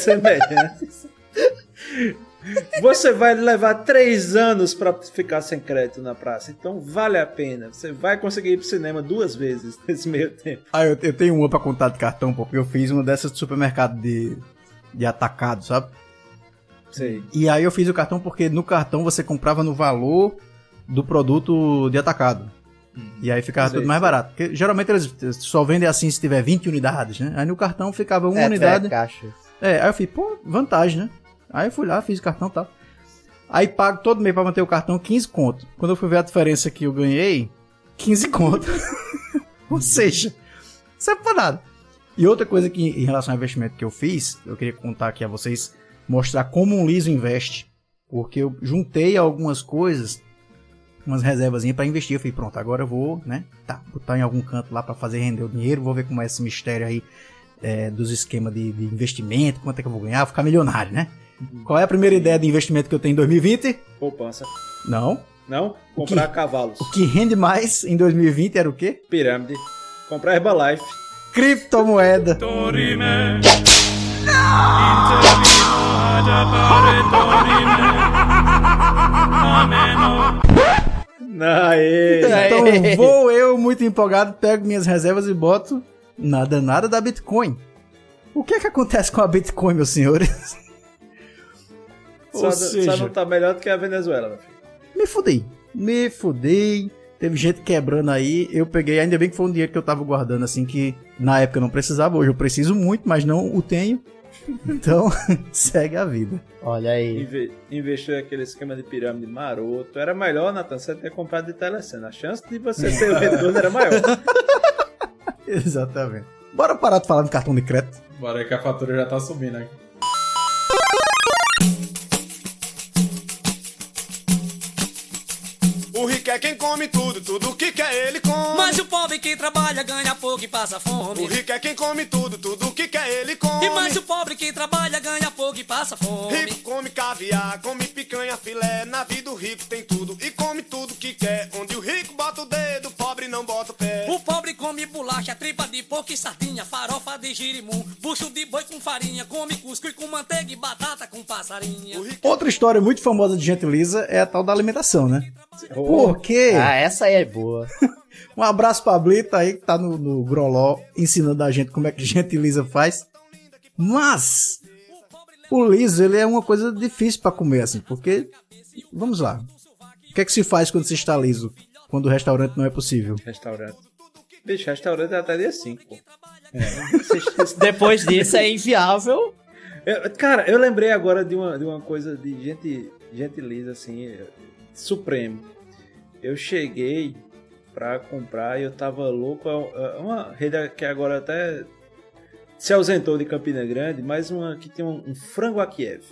semelhantes. Você vai levar três anos para ficar sem crédito na praça, então vale a pena. Você vai conseguir ir pro cinema duas vezes [laughs] nesse meio tempo. Ah, eu, eu tenho uma para contar de cartão, porque eu fiz uma dessas de supermercado de, de atacado, sabe? Sei. E aí eu fiz o cartão porque no cartão você comprava no valor do produto de atacado. E aí ficava sei, tudo mais sei. barato. Porque geralmente eles só vendem assim se tiver 20 unidades, né? Aí no cartão ficava uma é, unidade. É. É, aí eu falei, pô, vantagem, né? Aí eu fui lá, fiz o cartão e tal. Aí pago todo mês pra manter o cartão 15 conto. Quando eu fui ver a diferença que eu ganhei, 15 conto. [laughs] Ou seja, isso é pra nada. E outra coisa que em relação ao investimento que eu fiz, eu queria contar aqui a vocês, mostrar como um liso investe. Porque eu juntei algumas coisas, umas reservas para investir. Eu falei, pronto, agora eu vou, né? Tá, botar em algum canto lá para fazer render o dinheiro. Vou ver como é esse mistério aí é, dos esquemas de, de investimento, quanto é que eu vou ganhar, vou ficar milionário, né? Qual é a primeira ideia de investimento que eu tenho em 2020? Poupança. Não. Não? Comprar que, cavalos. O que rende mais em 2020 era o quê? Pirâmide. Comprar Herbalife. Criptomoeda. Aê. Então vou eu, muito empolgado, pego minhas reservas e boto nada, nada da Bitcoin. O que é que acontece com a Bitcoin, meus senhores? Só, seja, só não tá melhor do que a Venezuela, meu filho. Me fudei. Me fudei. Teve gente quebrando aí. Eu peguei, ainda bem que foi um dinheiro que eu tava guardando, assim, que na época eu não precisava. Hoje eu preciso muito, mas não o tenho. [laughs] Então, [laughs] segue a vida. Olha aí. Inve investiu aquele esquema de pirâmide maroto. Era melhor, Nathan, você ter comprado de telecena. A chance de você ser o retorno era maior. [laughs] Exatamente. Bora parar de falar de cartão de crédito. Bora que a fatura já tá subindo aqui. É quem come tudo, tudo que quer ele come. Mas o pobre que trabalha ganha pouco e passa fome. O rico é quem come tudo, tudo que quer ele come. E mais o pobre que trabalha ganha pouco e passa fome. Rico come caviar, come picanha, filé. Na vida o rico tem tudo e come tudo que quer. Onde bolacha, tripa de porco e sardinha, farofa de girimum, bucho de boi com farinha, come cusco e com manteiga e batata com passarinha. Outra história muito famosa de gente lisa é a tal da alimentação, né? Oh. Por quê? Ah, essa aí é boa. [laughs] um abraço pra Blita aí, que tá no, no Groló, ensinando a gente como é que gente lisa faz. Mas, o liso, ele é uma coisa difícil pra comer, assim, porque, vamos lá. O que é que se faz quando se está liso? Quando o restaurante não é possível? Restaurante. Bicho, restaurante é até dia 5, pô. É. [laughs] Depois disso é inviável. Eu, cara, eu lembrei agora de uma, de uma coisa de gente, gente lisa, assim, supremo. Eu cheguei pra comprar e eu tava louco. É uma rede que agora até se ausentou de Campina Grande, mas uma que tem um, um frango a Kiev,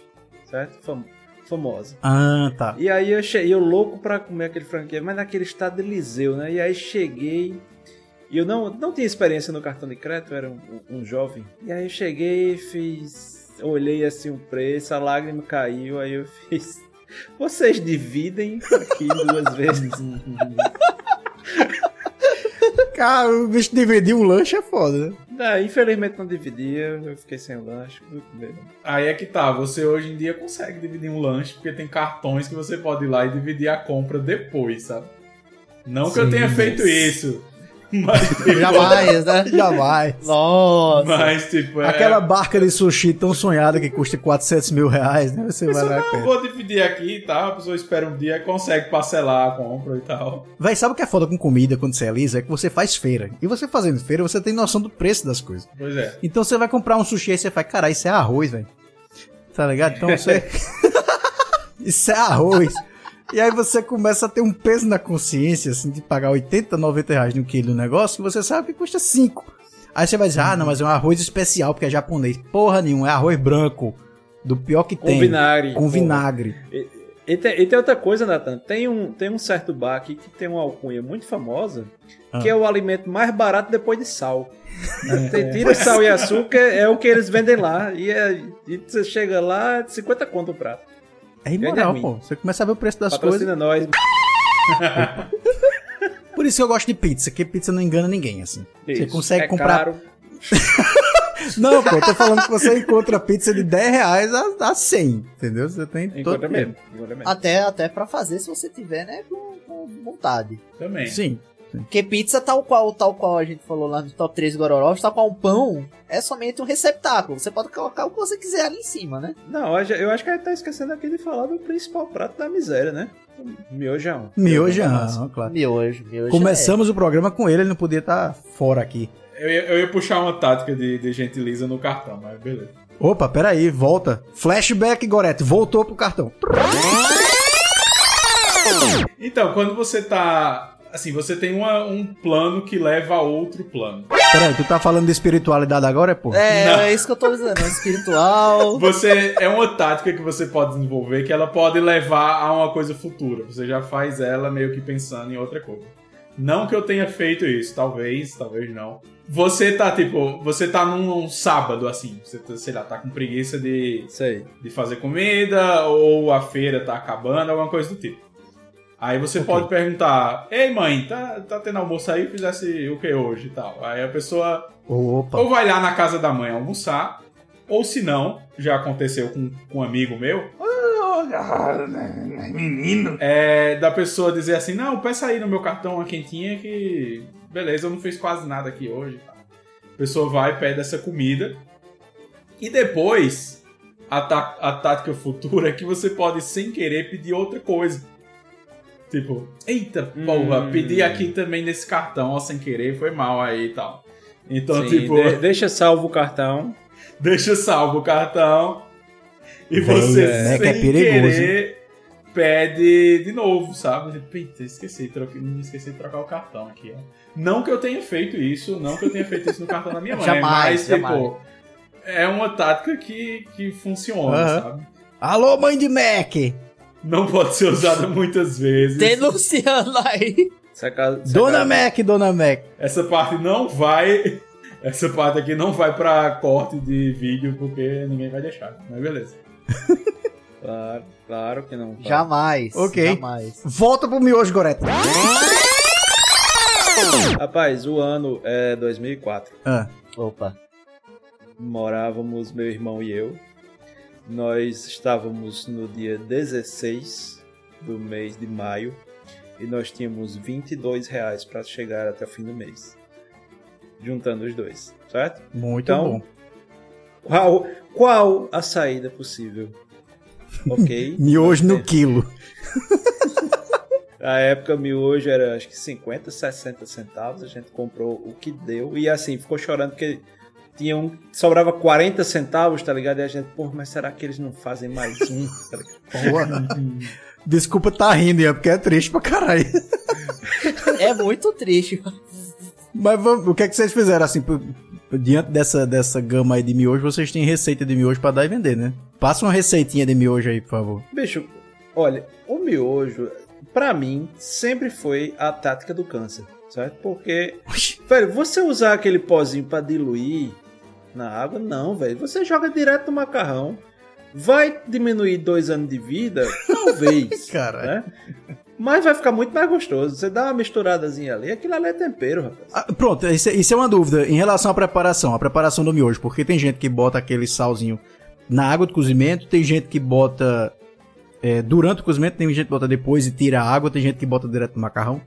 certo? Fam famosa. Ah, tá. E aí eu cheguei, eu louco pra comer aquele frango Kiev, mas naquele estado de Liseu, né? E aí cheguei e eu não, não tinha experiência no cartão de crédito, eu era um, um jovem. E aí eu cheguei, fiz. Olhei assim o preço, a lágrima caiu, aí eu fiz. [laughs] Vocês dividem aqui duas [laughs] vezes. Cara, o bicho dividir um lanche é foda, né? É, infelizmente não dividia, eu fiquei sem o lanche. Aí é que tá, você hoje em dia consegue dividir um lanche, porque tem cartões que você pode ir lá e dividir a compra depois, sabe? Não Sim, que eu tenha feito isso. Mas, [laughs] tipo, Jamais, né? Jamais. Nossa. Mas, tipo, é... Aquela barca de sushi tão sonhada que custa 400 mil reais, né? Você vai lá. Não, vou dividir aqui e tal. A pessoa espera um dia e consegue parcelar a compra e tal. Véi, sabe o que é foda com comida quando você é lisa? É que você faz feira. E você fazendo feira, você tem noção do preço das coisas. Pois é. Então você vai comprar um sushi e você faz, cara, isso é arroz, velho. Tá ligado? Então você. [laughs] [laughs] isso é arroz. E aí você começa a ter um peso na consciência, assim, de pagar 80, 90 reais no quilo do negócio, que você sabe que custa 5. Aí você vai dizer, ah, não, mas é um arroz especial, porque é japonês. Porra nenhuma, é arroz branco. Do pior que com tem. Vinagre, com vinagre. E, e, tem, e, tem, outra coisa, Nathan. Tem um, tem um certo bar aqui que tem uma alcunha muito famosa, ah. que é o alimento mais barato depois de sal. É. Tira sal e açúcar, é o que eles vendem lá. E, é, e você chega lá, 50 conto o prato. É imoral, pô. Você começa a ver o preço das Patrocina coisas. nós. [laughs] Por isso que eu gosto de pizza, que pizza não engana ninguém, assim. Isso. Você consegue é comprar. Caro. [laughs] não, pô, eu tô falando que você encontra pizza de 10 reais a, a 100, entendeu? Você tem encontra todo mesmo, encontra mesmo. Até, até pra fazer, se você tiver, né, com, com vontade. Também. Sim. Porque pizza, tal qual, tal qual a gente falou lá no top 3 Gororó, tal qual um pão, é somente um receptáculo. Você pode colocar o que você quiser ali em cima, né? Não, eu acho que a gente tá esquecendo aqui de falar do principal prato da miséria, né? Miojão. Miojão, claro. Miojo, miojo Começamos é. o programa com ele, ele não podia estar fora aqui. Eu ia, eu ia puxar uma tática de, de gentileza no cartão, mas beleza. Opa, peraí, volta. Flashback, Gorete, voltou pro cartão. Então, quando você tá assim, você tem uma, um plano que leva a outro plano. Peraí, tu tá falando de espiritualidade agora, pô? É, Não. é isso que eu tô dizendo, é espiritual. [laughs] Você é uma tática que você pode desenvolver que ela pode levar a uma coisa futura. Você já faz ela meio que pensando em outra coisa. Não que eu tenha feito isso, talvez, talvez não. Você tá, tipo, você tá num sábado, assim, você, tá, sei lá, tá com preguiça de, sei. de fazer comida, ou a feira tá acabando, alguma coisa do tipo. Aí você okay. pode perguntar: Ei, mãe, tá, tá tendo almoço aí? Fizesse o que hoje e tal? Aí a pessoa Opa. ou vai lá na casa da mãe almoçar, ou se não, já aconteceu com, com um amigo meu. Menino. É, da pessoa dizer assim: Não, peça aí no meu cartão uma quentinha que. Beleza, eu não fiz quase nada aqui hoje. A pessoa vai, pede essa comida. E depois, a, a tática futura é que você pode, sem querer, pedir outra coisa. Tipo, eita porra, hum. pedi aqui também nesse cartão, ó, sem querer, foi mal aí e tal. Então, Sim, tipo. De deixa salvo o cartão. [laughs] Deixa salvo o cartão. E você, é, sem é perigoso, querer, pede de novo, sabe? Eita, esqueci, troquei, esqueci de trocar o cartão aqui, ó. Não que eu tenha feito isso, não que eu tenha feito isso no cartão da minha [laughs] mãe, jamais, mas, jamais. tipo, é uma tática que, que funciona, uhum. sabe? Alô, mãe de Mac! Não pode ser usada muitas vezes. Denunciando aí. Dona Mac, Dona Mac. Essa parte não vai. Essa parte aqui não vai pra corte de vídeo porque ninguém vai deixar. Mas beleza. [laughs] claro, claro que não. Jamais. Ok. Jamais. Volta pro miojo, Goreta. Rapaz, o ano é 2004. Ah. Opa. Morávamos, meu irmão e eu. Nós estávamos no dia 16 do mês de maio e nós tínhamos 22 reais para chegar até o fim do mês. Juntando os dois, certo? Muito então, bom. Qual, qual a saída possível? [laughs] Ok? Miojo no quilo. [laughs] A época miojo era acho que 50, 60 centavos. A gente comprou o que deu. E assim, ficou chorando porque tinha um, sobrava 40 centavos, tá ligado? E a gente, pô, mas será que eles não fazem mais um? [laughs] Tá Porra. Desculpa tá rindo, é porque é triste pra caralho. É muito triste. Mas vamos, o que é que vocês fizeram assim? Diante dessa, dessa gama aí de miojo, vocês têm receita de miojo pra dar e vender, né? Passa uma receitinha de miojo aí, por favor. Bicho, olha, o miojo, pra mim, sempre foi a tática do câncer, certo? Porque, velho, você usar aquele pozinho pra diluir na água, não, velho. Você joga direto no macarrão. Vai diminuir dois anos de vida? Talvez. [laughs] Caralho. Né? Mas vai ficar muito mais gostoso. Você dá uma misturadazinha ali, aquilo ali é tempero, rapaz. Ah, pronto, isso, é- isso é uma dúvida em relação à preparação, a preparação do miojo, porque tem gente que bota aquele salzinho na água do cozimento, tem gente que bota é, durante o cozimento, tem gente que bota depois e tira a água, tem gente que bota direto no macarrão.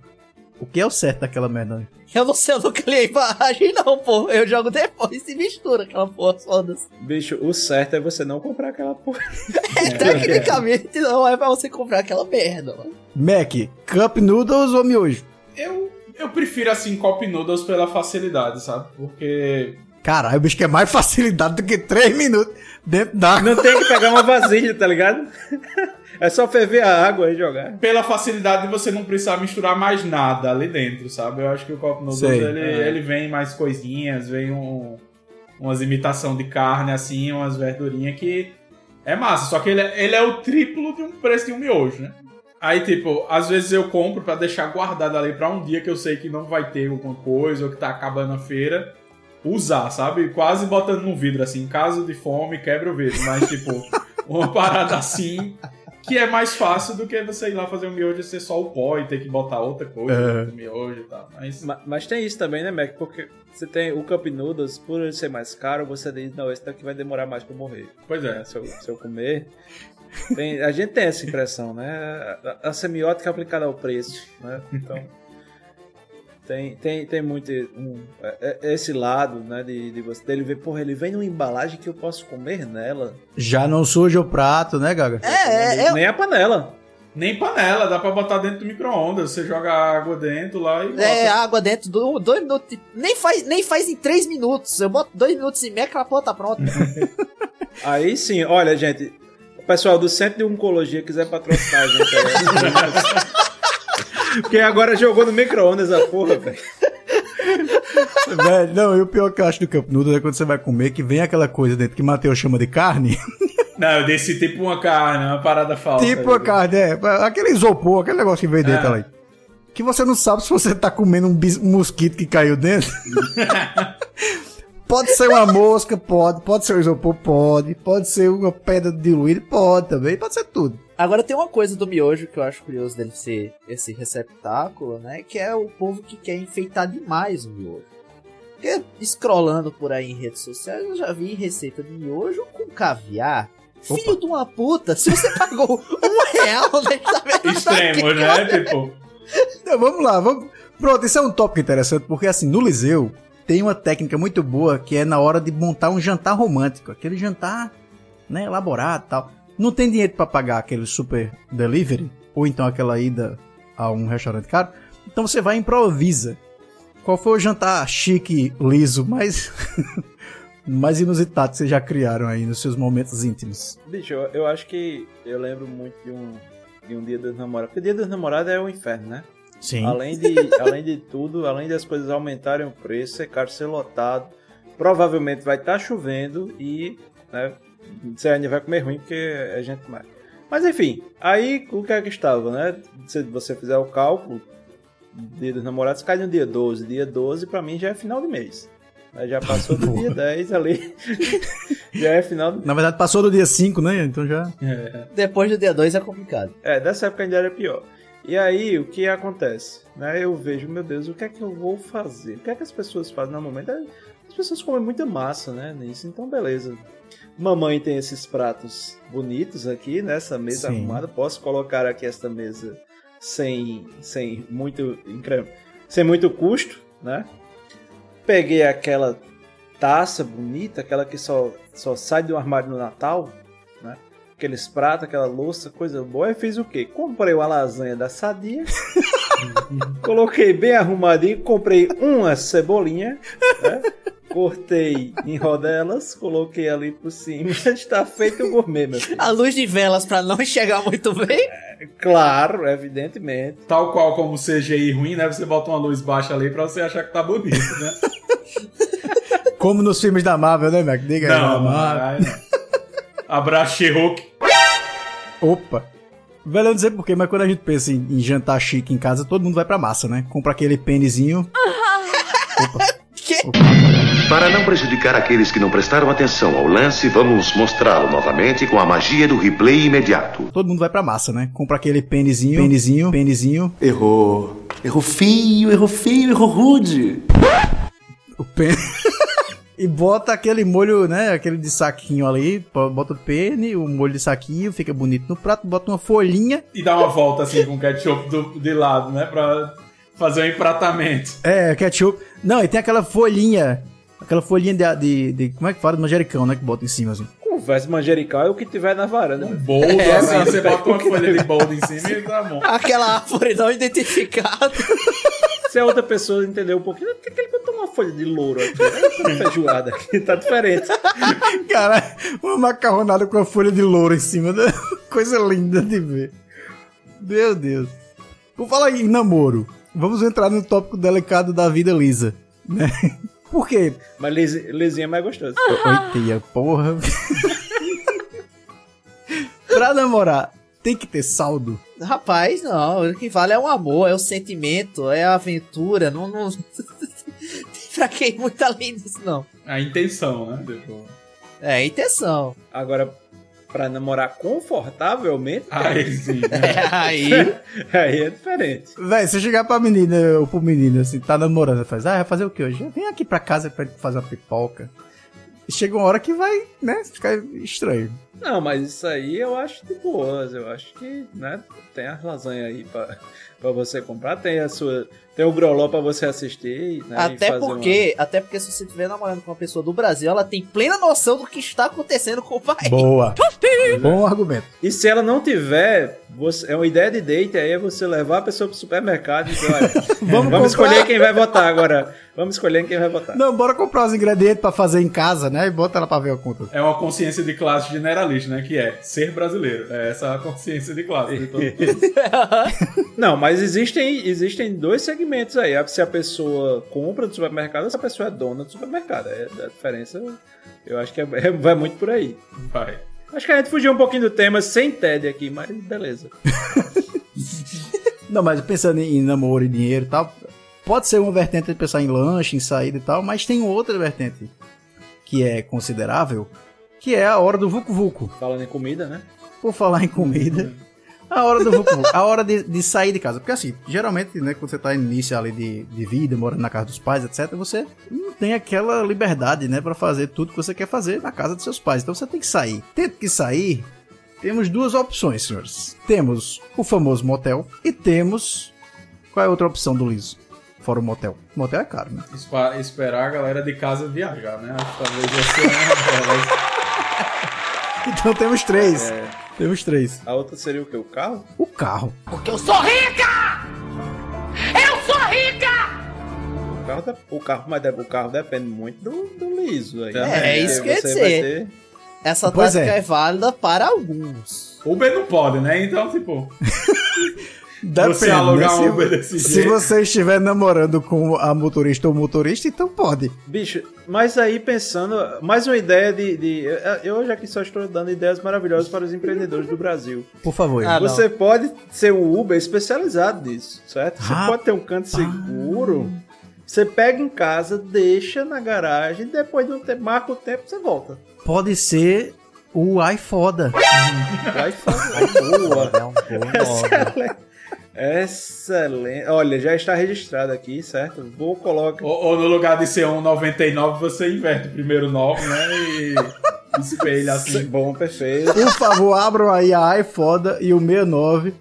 O que é o certo daquela merda? Eu não sei, eu nunca li a embalagem, não, pô. Eu jogo depois e mistura aquela porra, foda-se. Bicho, o certo é você não comprar aquela porra. [laughs] Tecnicamente, não é pra você comprar aquela merda, mano. Mac, cup noodles ou miojo? Eu, eu prefiro assim Cop Noodles pela facilidade, sabe? Porque. Caralho, o bicho quer mais facilidade do que 3 minutos dentro da água. Não tem que pegar uma vasilha, tá ligado? [laughs] É só ferver a água e jogar. Pela facilidade de você não precisar misturar mais nada ali dentro, sabe? Eu acho que o Cop Noodles ele, É. ele vem mais coisinhas, vem um, umas imitação de carne assim, umas verdurinhas que é massa. Só que ele, é- ele é o triplo de um preço de um miojo, né? Aí, tipo, às vezes eu compro pra deixar guardado ali pra um dia que eu sei que não vai ter alguma coisa ou que tá acabando a feira. Usar, sabe? Quase botando no vidro, assim, em caso de fome, quebra o vidro. Mas, tipo, [laughs] uma parada assim que é mais fácil do que você ir lá fazer um miojo e ser só o pó e ter que botar outra coisa É. no miojo e tal. Mas Ma- Mas tem isso também, né, Mac? Porque você tem o Cup Noodles, por ele ser mais caro, você diz, não, esse daqui vai demorar mais pra morrer. Pois é. Né? Se, eu, se eu comer. Tem- a gente tem essa impressão, né? A, a semiótica aplicada ao preço, né? Então. Tem, tem, tem muito um, é- é- esse lado, né? De, de você dele ver, porra, ele vem numa embalagem que eu posso comer nela. Já não suja o prato, né, Gaga? É, é, Nem a panela. nem panela, dá pra botar dentro do micro-ondas. Você joga água dentro lá e bota. É, água dentro do dois minutos. Nem faz, nem faz em três minutos. Eu boto dois minutos e meio, aquela porra tá pronta. [laughs] Aí sim, olha, gente. O pessoal do Centro de Oncologia quiser patrocinar a gente aí. [laughs] Porque agora jogou no micro-ondas a porra, velho. Velho, não, e o pior que eu acho do Cup Noodles é quando você vai comer que vem aquela coisa dentro que Matheus chama de carne. [laughs] Não, eu desci tipo uma carne, uma parada falsa. tipo a carne, é. Aquele isopor, aquele negócio que veio dentro É. ali. Que você não sabe se você tá comendo um, bis- um mosquito que caiu dentro. [laughs] pode ser uma mosca, pode. Pode ser um isopor, pode. Pode ser uma pedra diluída, pode também. Pode ser tudo. Agora tem uma coisa do miojo que eu acho curioso dele ser esse receptáculo, né? Que é o povo que quer enfeitar demais o miojo. Porque scrollando por aí em redes sociais, eu já vi receita de miojo com caviar. Filho de uma puta, se você pagou um [laughs] real nessa merda Extremo, aqui, né? Tipo. Então, vamos lá, vamos. Pronto, isso é um tópico interessante, porque assim, no Liseu tem uma técnica muito boa que é na hora de montar um jantar romântico. Aquele jantar, né, elaborado e tal. Não tem dinheiro pra pagar aquele super delivery, ou então aquela ida a um restaurante caro. Então você vai e improvisa. Qual foi o jantar chique, liso, mais, [laughs] mais inusitado que vocês já criaram aí nos seus momentos íntimos? Bicho, eu, eu acho que eu lembro muito de um, de um dia dos namorados. Porque dia dos namorados é o inferno, né? Sim. Além de, [laughs] além de tudo, além das coisas aumentarem o preço, ser caro, ser lotado, provavelmente vai estar chovendo e né, você ainda vai comer ruim porque é gente mais. Mas enfim, aí o que é que estava, né? Se você fizer o cálculo, dia dos namorados cai no dia 12. Dia 12 pra mim já é final de mês. Aí Já passou do [laughs] dia 10 ali. [laughs] já é final do Na verdade, passou do dia 5, né? Então já. Depois do dia 2 é complicado. É, dessa época ainda era pior. E aí, o que acontece? Né? Eu vejo, meu Deus, o que é que eu vou fazer? O que é que as pessoas fazem no momento? As pessoas comem muita massa, né? Nisso, então beleza. Mamãe tem esses pratos bonitos aqui, nessa né? mesa Sim. arrumada. Posso colocar aqui esta mesa sem, sem muito sem muito custo, né? Peguei aquela taça bonita, aquela que só, só sai do armário no Natal, né? Aqueles pratos, aquela louça, coisa boa. E fiz o quê? Comprei uma lasanha da Sadia, [laughs] coloquei bem arrumadinho, comprei uma cebolinha, né? Cortei em rodelas, coloquei ali por cima, [laughs] está feito o gourmet, meu filho. A luz de velas para não [laughs] enxergar muito bem? É, claro, evidentemente. Tal qual como CGI ruim, né? Você bota uma luz baixa ali para você achar que tá bonito, né? [laughs] como nos filmes da Marvel, né, Mac? Diga aí. Não, não. Abraço, Hulk. Opa. Velho, não sei porquê, mas quando a gente pensa em, em, jantar chique em casa, todo mundo vai pra massa, né? Compra aquele pênisinho. Opa. Que? Para não prejudicar aqueles que não prestaram atenção ao lance, vamos mostrá-lo novamente com a magia do replay imediato. Todo mundo vai pra massa, né? Compra aquele pênisinho, pênisinho, pênisinho. Errou. Errou feio, errou feio, errou rude. O pênis. [laughs] E bota aquele molho, né? Aquele de saquinho ali. Bota o pene, o molho de saquinho, fica bonito no prato. Bota uma folhinha. E dá uma volta assim com ketchup do, de lado, né? Pra fazer o um empratamento. É, ketchup. Não, e tem aquela folhinha. Aquela folhinha de, de, de Como é que fala? De manjericão, né? Que bota em cima assim. Conversa manjericão é o que tiver na varanda. Um boldo, é, assim, você bota uma folha de boldo em cima e tá bom. Aquela árvore não identificada. Se a outra pessoa entender um pouquinho, por que ele botou uma folha de louro aqui? Né? [laughs] feijoada aqui, tá diferente. Cara, uma macarronada com a folha de louro em cima. Né? [laughs] Coisa linda de ver. Meu Deus. Por falar em namoro, vamos entrar no tópico delicado da vida lisa, né? Por quê? Mas lisinha é mais gostoso. Oitia, porra. [laughs] pra namorar, tem que ter saldo? Rapaz, não. O que vale é o amor, é o sentimento, é a aventura. Não, não... [laughs] pra quem muito além disso, não. A intenção, né? É, a intenção. Agora, pra namorar confortavelmente. Aí sim. Né? É, aí. [laughs] [laughs] aí é diferente. Véi, se chegar pra menina ou pro menino assim, tá namorando, faz, ah, vai fazer o que hoje? Vem aqui pra casa pra fazer uma pipoca. Chega uma hora que vai, né, ficar estranho. Não, mas isso aí eu acho de boas. Eu acho que, né, tem as lasanhas aí pra, pra você comprar, tem a sua tem o Groló pra você assistir. Né, até porque, uma... até porque se você estiver namorando com uma pessoa do Brasil, ela tem plena noção do que está acontecendo com o país. Boa. Bom argumento. E se ela não tiver, você, é uma ideia de date aí é você levar a pessoa pro supermercado e dizer, olha, [laughs] vamos, vamos escolher quem vai votar agora. Vamos escolher quem vai votar. Não, bora comprar os ingredientes para fazer em casa, né? E bota ela pra ver a conta. É uma consciência de classe generalista, né? Que é ser brasileiro. É essa a consciência de classe. De todo [laughs] [laughs] não, mas existem, existem dois segmentos segmentos aí. Se a pessoa compra do supermercado, se a pessoa é dona do supermercado. É, a diferença, eu acho que é, é, vai muito por aí. Vai. Acho que a gente fugiu um pouquinho do tema sem TED aqui, mas beleza. [laughs] Não, mas pensando em namoro e dinheiro e tal, pode ser uma vertente de pensar em lanche, em saída e tal, mas tem outra vertente que é considerável, que é a hora do Vucu Vucu. Falando em comida, né? Por falar em comida, a hora do a hora de, de, sair de casa. Porque assim, geralmente, né, quando você tá no início ali de, de vida, morando na casa dos pais, etc., você não tem aquela liberdade, né, para fazer tudo que você quer fazer na casa dos seus pais. Então você tem que sair. Tendo que sair, temos duas opções, senhores. Temos o famoso motel e temos. Qual é a outra opção do Liso? Fora o motel. O motel é caro, né? esperar a galera de casa viajar, né? Acho que talvez você é uma [laughs] delas. então temos três. É. Temos três. A outra seria o quê? O carro? O carro. Porque eu sou rica! Eu sou rica! O carro, o carro, mas o carro depende muito do, do liso aí. É, é isso que eu ia dizer. Ter... Essa tática é. é válida para alguns. Uber não pode, né? Então, tipo. [laughs] Depende, você alugar um Uber desse se jeito. Se você estiver namorando com a motorista ou motorista, então pode. Bicho, mas aí pensando, mais uma ideia de. de eu já que só estou dando ideias maravilhosas para os empreendedores do Brasil. Por favor. Ah, você não. pode ser um Uber especializado nisso, certo? Você ah, pode ter um canto seguro. Você pega em casa, deixa na garagem, depois de um tempo, marca o tempo, você volta. Pode ser o iFoda. o iFoda. É um bom nome. [laughs] Excelente. Olha, já está registrado aqui, certo? Vou colocar. Ou, ou no lugar de ser um 99, você inverte o primeiro 9, né? E [laughs] espelha assim. Bom, perfeito. Por favor, abram aí a iFoda e o 69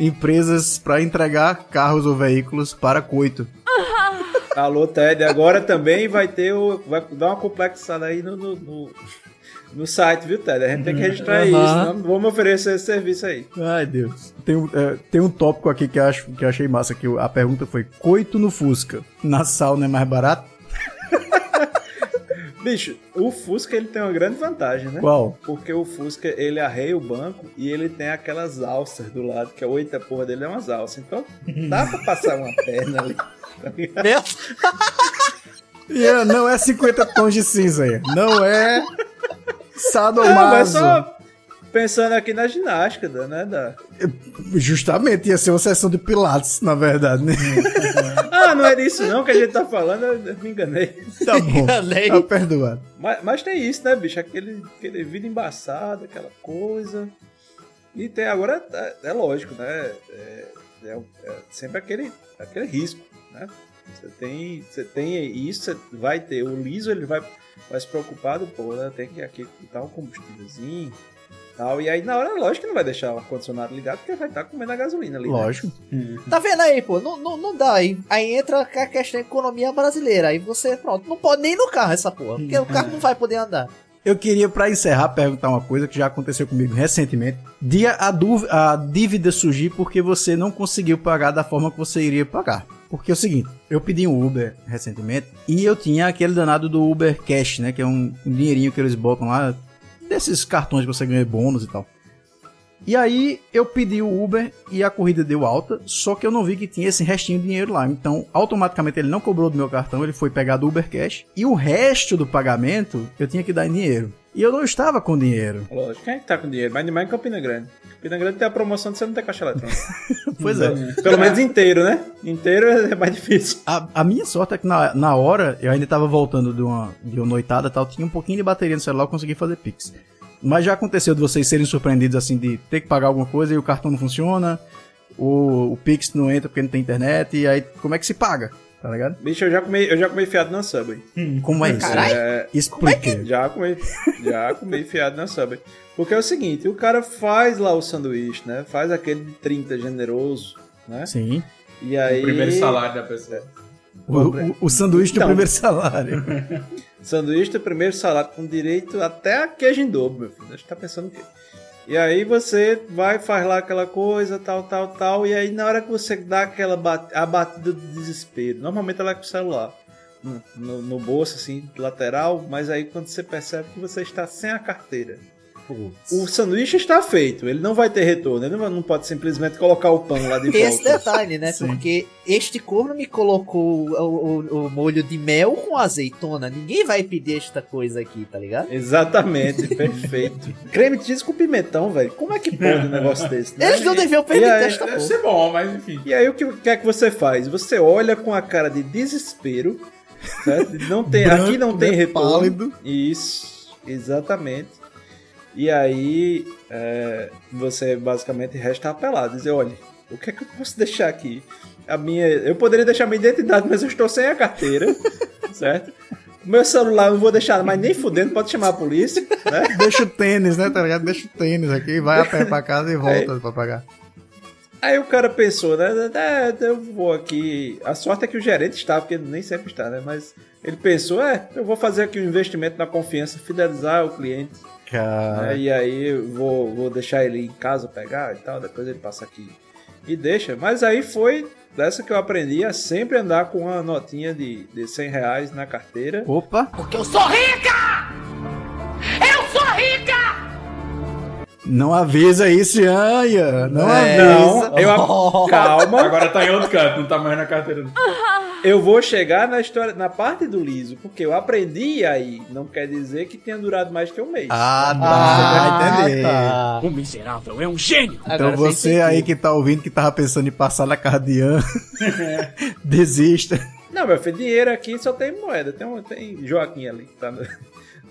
empresas para entregar carros ou veículos para coito. Alô, Ted. Agora também vai ter o. Vai dar uma complexada aí no, no, no, no site, viu, Ted? A gente tem que registrar Uhum. isso, não vamos oferecer esse serviço aí. Ai, Deus. Tem, um- é, tem um tópico aqui que eu, acho, que achei massa, que a pergunta foi, coito no Fusca, na sauna é mais barato? [laughs] Bicho, o Fusca ele tem uma grande vantagem, né? Qual? Porque o Fusca ele arreia o banco e ele tem aquelas alças do lado, que a oita porra dele é umas alças. Então dá pra passar uma perna ali. Tá? Ian, [laughs] não é 50 tons de cinza aí. Não é sadomaso. só pensando aqui na ginástica, da- né? Da... Justamente, ia ser uma sessão de pilates, na verdade, né? [laughs] Ah, não é disso não que a gente tá falando, eu me enganei. Tá bom, [laughs] tá perdoado. Mas, mas tem isso, né, bicho? Aquele, aquele vida embaçada, aquela coisa. E tem agora, é, é lógico, né? É, é- é sempre aquele, aquele risco, né? Você tem, você tem isso, você vai ter. O liso ele vai, vai se preocupar do pô, né? Tem que aqui botar um combustívelzinho tal. E aí na hora, lógico que não vai deixar o ar-condicionado ligado, porque vai estar comendo a gasolina ali. né? Lógico. Tá vendo aí, pô? Não, não, não dá. Aí, aí entra a questão da economia brasileira. Aí você, pronto, não pode nem no carro essa porra. Porque o carro não vai poder andar. Eu queria, pra encerrar, perguntar uma coisa que já aconteceu comigo recentemente. Dia a, dúv- a dívida surgir porque você não conseguiu pagar da forma que você iria pagar. Porque é o seguinte, eu pedi um Uber recentemente e eu tinha aquele danado do Uber Cash, né? Que é um, um dinheirinho que eles botam lá, desses cartões que você ganha bônus e tal. E aí eu pedi o Uber e a corrida deu alta, só que eu não vi que tinha esse restinho de dinheiro lá. Então, automaticamente ele não cobrou do meu cartão, ele foi pegar do Uber Cash. E o resto do pagamento eu tinha que dar em dinheiro. E eu não estava com dinheiro. Lógico, quem é que tá com dinheiro? Mas demais em Campina Grande. Campina Grande tem a promoção de você não ter caixa eletrônica. [laughs] Pois é. Pelo menos inteiro, né? Inteiro é mais difícil. A, a minha sorte é que na, na hora, eu ainda tava voltando de uma, de uma noitada e tal, tinha um pouquinho de bateria no celular, eu consegui fazer Pix. Mas já aconteceu de vocês serem surpreendidos assim, de ter que pagar alguma coisa e o cartão não funciona, o, o Pix não entra porque não tem internet, e aí como é que se paga? Tá ligado? Bicho, eu já comi, eu já comi fiado na Subway. Como é isso? É, Explique. Já comi, já comi fiado na Subway. Porque é o seguinte, o cara faz lá o sanduíche, né? Faz aquele de 30 generoso, né? Sim. E aí... O primeiro salário da pessoa. O, o, o sanduíche do Então. primeiro salário. [laughs] Sanduíche primeiro salário com direito até a queijo em dobro, meu filho. Eu tá pensando o quê? E aí você vai, faz lá aquela coisa, tal, tal, tal. E aí na hora que você dá aquela bat a batida do desespero, normalmente ela é com o celular. No- no bolso, assim, lateral, mas aí quando você percebe que você está sem a carteira. O sanduíche está feito, ele não vai ter retorno, ele não, pode simplesmente colocar o pão lá de Tem esse volta. detalhe, né? Sim. Porque este corno me colocou o, o- o molho de mel com azeitona. Ninguém vai pedir esta coisa aqui, tá ligado? Exatamente, [laughs] perfeito. Creme de cheese com pimentão, velho. Como é que pode um negócio desse? né? Eles não deviam permitir aí- esta Deve porra. ser bom, mas enfim. E aí o que, que é que você faz? Você olha com a cara de desespero, certo? Não tem, Branco, aqui não tem né? retorno. Pálido. Isso, exatamente. E aí é, você basicamente resta apelado, dizer, olha, o que é que eu posso deixar aqui? A minha, eu poderia deixar minha identidade, mas eu estou sem a carteira, [laughs] certo? Meu celular eu não vou deixar mais nem fudendo, pode chamar a polícia, né? [laughs] Deixa o tênis, né, tá ligado? Deixa o tênis aqui, vai a pé pra casa e volta pra pagar. Aí o cara pensou, né? É, eu vou aqui. A sorte é que o gerente está, porque ele nem sempre está, né? Mas ele pensou, é, eu vou fazer aqui um investimento na confiança, fidelizar o cliente. Cara. né? E aí eu vou, vou deixar ele em casa pegar e tal, depois ele passa aqui e deixa. Mas aí foi dessa que eu aprendi a sempre andar com uma notinha de, de 100 reais na carteira. Opa! Porque eu sou rica! Eu sou rica! Não avisa isso, Ian. Não É, avisa. não, eu [laughs] calma. Agora tá em outro canto, não tá mais na carteira. [laughs] Eu vou chegar na história, na parte do liso, porque eu aprendi aí, não quer dizer que tenha durado mais que um mês. Ah, tá. vai entender. tá. O miserável é um gênio! Então Agora você aí que tá ouvindo que tava pensando em passar na casa de Ian, [laughs] desista. Não, meu filho, dinheiro aqui só tem moeda. Tem, um, tem Joaquim ali que tá no,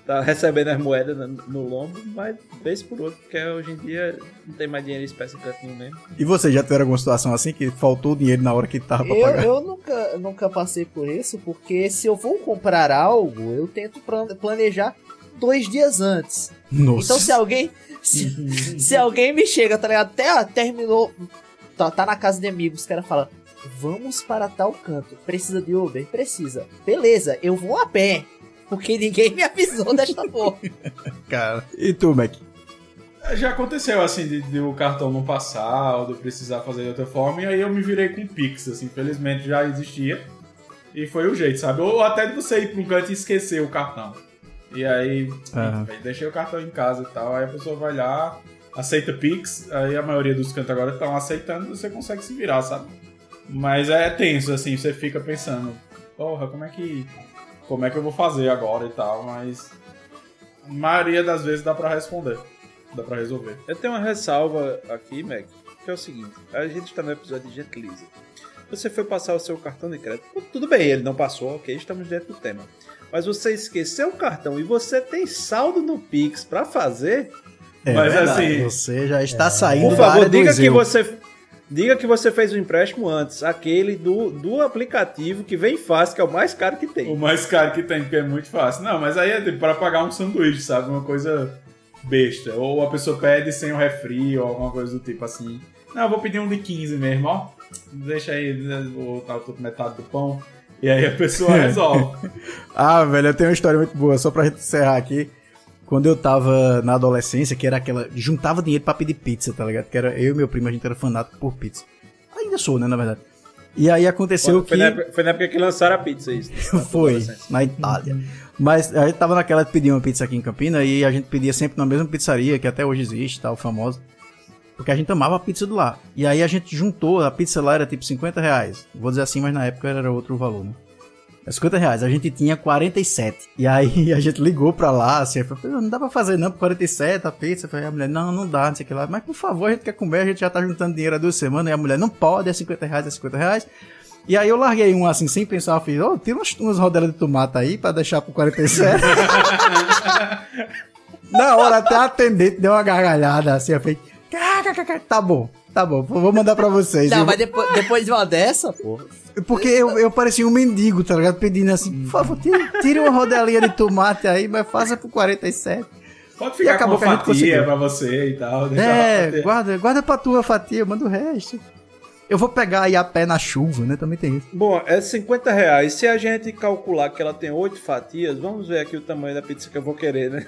tá recebendo as moedas no, no lombo, mas vez por outro, porque hoje em dia não tem mais dinheiro espécie canto nenhum mesmo. E você já teve alguma situação assim que faltou dinheiro na hora que tava pra eu, pagar? Eu nunca, nunca passei por isso, porque se eu vou comprar algo, eu tento planejar dois dias antes. Nossa. Então se alguém. Se, se alguém me chega, tá ligado? Até ó, terminou. Tá, tá na casa de amigos, os caras falam. Vamos para tal canto. Precisa de Uber? Precisa. Beleza, eu vou a pé. Porque ninguém me avisou desta [laughs] porra. Cara. E tu, Mac? Já aconteceu assim de, de, o cartão não passar ou de precisar fazer de outra forma, e aí eu me virei com Pix, assim, felizmente já existia. E foi o jeito, sabe? Ou até de você ir para um canto e esquecer o cartão. E aí, uhum. deixei o cartão em casa e tal, aí a pessoa vai lá, aceita Pix, aí a maioria dos cantos agora estão aceitando, você consegue se virar, sabe? Mas é tenso, assim, você fica pensando, porra, como é que. Como é que eu vou fazer agora e tal, mas. A maioria das vezes dá para responder. Dá para resolver. Eu tenho uma ressalva aqui, Mac, que é o seguinte: a gente está no episódio de gentileza. Você foi passar o seu cartão de crédito. Tudo bem, ele não passou, ok, estamos dentro do tema. Mas você esqueceu o cartão e você tem saldo no Pix para fazer. É mas verdade, assim. Você já está é. saindo Por favor, diga que você Diga que você fez o empréstimo antes, aquele do, do aplicativo que vem fácil, que é o mais caro que tem. O mais caro que tem, porque é muito fácil. Não, mas aí é tipo, para pagar um sanduíche, sabe? Uma coisa besta. Ou a pessoa pede sem o refri ou alguma coisa do tipo assim. Não, eu vou pedir um de 15 mesmo, ó. Deixa aí, vou botar metade do pão. E aí a pessoa [laughs] resolve. ah, velho, eu tenho uma história muito boa, só pra gente encerrar aqui quando eu tava na adolescência, que era aquela. Juntava dinheiro para pedir pizza, tá ligado? Que era eu e meu primo, a gente era fanático por pizza. Ainda sou, né, na verdade. E aí aconteceu foi, que. Foi na, época, foi na época que lançaram a pizza, isso. [laughs] foi, na Itália. Mas a gente tava naquela de pedir uma pizza aqui em Campina e a gente pedia sempre na mesma pizzaria, que até hoje existe, tal, famosa. Porque a gente amava a pizza do lá. E aí a gente juntou, a pizza lá era tipo 50 reais. Vou dizer assim, mas na época era outro valor, né? É 50 reais. A gente tinha 47. E aí [laughs] a gente ligou pra lá, assim, falou, não dá pra fazer não por 47 a pizza. Falei, a mulher, não, não dá, não sei o que lá. Mas por favor, a gente quer comer, a gente já tá juntando dinheiro há duas semanas. E a mulher, não pode, é 50 reais, é 50 reais. E aí eu larguei um assim, sem pensar, eu fiz, oh, tira umas, umas rodelas de tomate aí pra deixar por 47. [laughs] Na hora até a atendente deu uma gargalhada assim, eu falei, [laughs] tá bom, tá bom, vou mandar pra vocês. Não, mas depois, depois de uma dessa, pô. Porque eu, eu parecia um mendigo, tá ligado? Pedindo assim, por favor, tire, tire uma rodelinha de tomate aí, mas faça por 47. Pode ficar e acabou com uma fatia pra você e tal. É, guarda, guarda pra tua fatia, manda o resto. Eu vou pegar aí a pé na chuva, né? Também tem isso. Bom, é 50 reais. Se a gente calcular que ela tem 8 fatias, vamos ver aqui o tamanho da pizza que eu vou querer, né?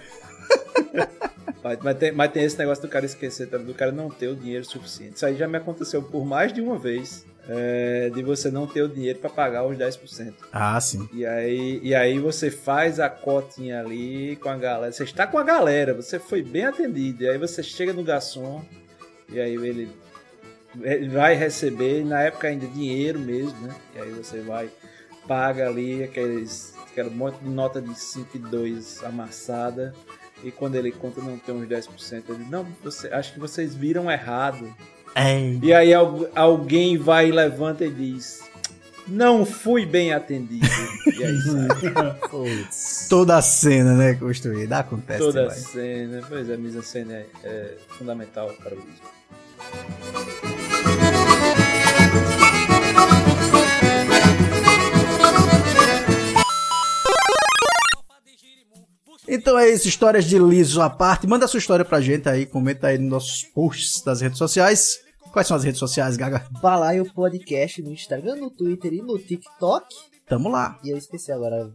[laughs] mas, tem, mas tem esse negócio do cara esquecer, do cara não ter o dinheiro suficiente. Isso aí já me aconteceu por mais de uma vez é, de você não ter o dinheiro para pagar os 10%. Ah, sim. E aí, e aí você faz a cotinha ali com a galera. Você está com a galera, você foi bem atendido. E aí você chega no garçom e aí ele, ele vai receber, na época ainda dinheiro mesmo, né? E aí você vai, paga ali aqueles, aquela monte de nota de 5 e 2 amassada. E quando ele conta não tem uns 10%, ele, não, você, acho que vocês viram errado. É. E aí alguém vai, levanta e diz: Não fui bem atendido. e aí sai. [laughs] Toda a cena, né, construída. Acontece. Toda a cena. Pois é, a mise cena é, é fundamental para o livro. Então é isso, histórias de liso à parte. Manda sua história pra gente aí, comenta aí nos nossos posts das redes sociais. Quais são as redes sociais, Gaga? Balaio Podcast no Instagram, no Twitter e no TikTok. Tamo lá. E eu esqueci agora,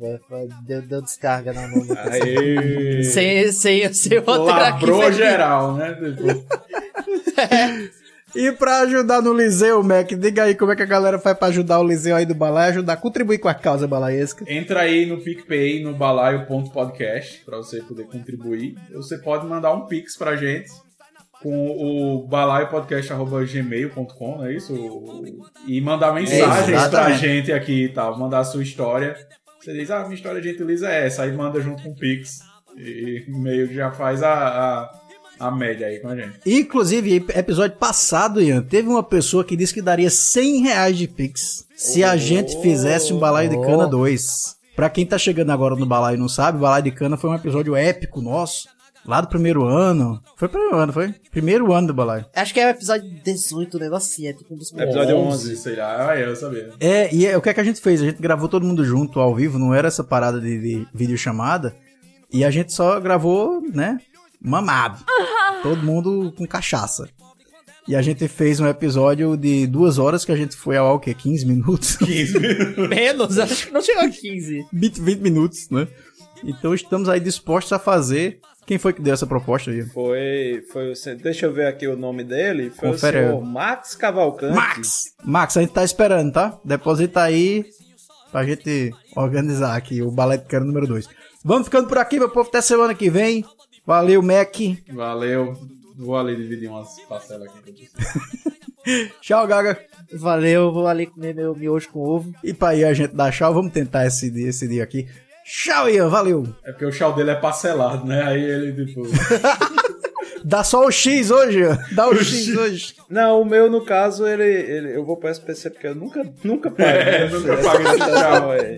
deu, deu descarga na mão. Aê. [laughs] sem, sem, sem Labrou geral, né? [laughs] é. E pra ajudar no Liseu, Mac, diga aí como é que a galera faz pra ajudar o Liseu aí do Balaio, ajudar, contribuir com a causa balaesca. Entra aí no PicPay, no balaio.podcast, pra você poder contribuir. Você pode mandar um pix pra gente com o balaiopodcast.gmail.com, não é isso? E mandar mensagens é, pra gente aqui e tal, mandar a sua história. Você diz, ah, minha história de gentileza é essa, aí manda junto com o Pix. E meio que já faz a, a, a, média aí com a gente. Inclusive, episódio passado, Ian, teve uma pessoa que disse que daria 100 reais de Pix se oh, a gente fizesse um balaio de cana 2. Pra quem tá chegando agora no Balaio e não sabe, o Balaio de Cana foi um episódio épico nosso. Lá do primeiro ano. Foi primeiro ano, foi? Primeiro ano do Balaio. Acho que é o episódio 18, um negócio assim, é tipo um dos Episódio 11, sei lá. Ah, eu sabia. É, e é, o que é que a gente fez? A gente gravou todo mundo junto ao vivo, não era essa parada de, de videochamada. E a gente só gravou, né? Mamado. Todo mundo com cachaça. E a gente fez um episódio de duas horas que a gente foi ao que? 15 minutos? 15 minutos. [laughs] Menos, acho que não chegou a 15. 20, 20 minutos, né? Então estamos aí dispostos a fazer. Quem foi que deu essa proposta aí? Foi, foi o, deixa eu ver aqui o nome dele. Foi Confere o senhor. Max Cavalcante. Max! Max, a gente tá esperando, tá? Deposita aí pra gente organizar aqui o balé de cana número 2. Vamos ficando por aqui, meu povo, até semana que vem. Valeu, Mac. Valeu. Vou ali dividir umas parcelas aqui. [laughs] Tchau, Gaga. Valeu, vou ali comer meu miojo com ovo. E pra aí a gente dar tchau, vamos tentar esse dia, esse dia aqui. Tchau, Ian, valeu. É porque o chau dele é parcelado, né? Aí ele, tipo... [laughs] Dá só o X hoje, Ian. Dá o X hoje. Não, o meu, no caso, ele, ele eu vou pro SPC porque eu nunca, nunca paguei. É, nunca esse tchau aí.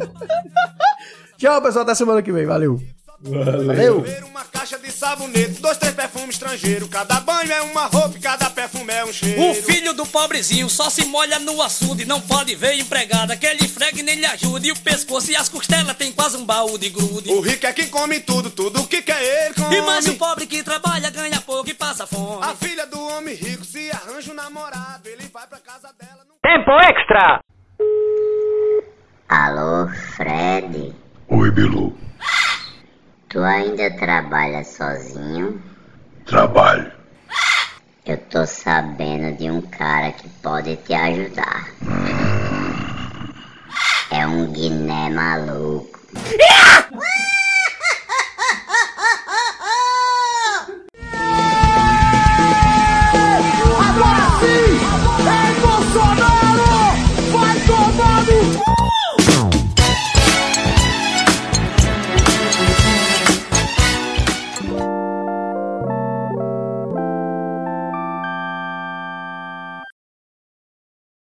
[laughs] Tchau, pessoal, até semana que vem. Valeu. Valeu. Uma caixa de sabonete, dois, três perfumes estrangeiros. Cada banho é uma roupa e cada perfume é um cheiro. O filho do pobrezinho só se molha no assunto e não pode ver empregada que ele fregue nem lhe ajude. E o pescoço e as costelas tem quase um baú de grude. O rico é quem come tudo, tudo que quer ele come. E mais o pobre que trabalha ganha pouco e passa fome. A filha do homem rico se arranja um namorado, ele vai pra casa dela. Tempo extra! Alô, Fred? Oi, Bilu. Tu ainda trabalha sozinho? Trabalho. Eu tô sabendo de um cara que pode te ajudar. É um guiné maluco.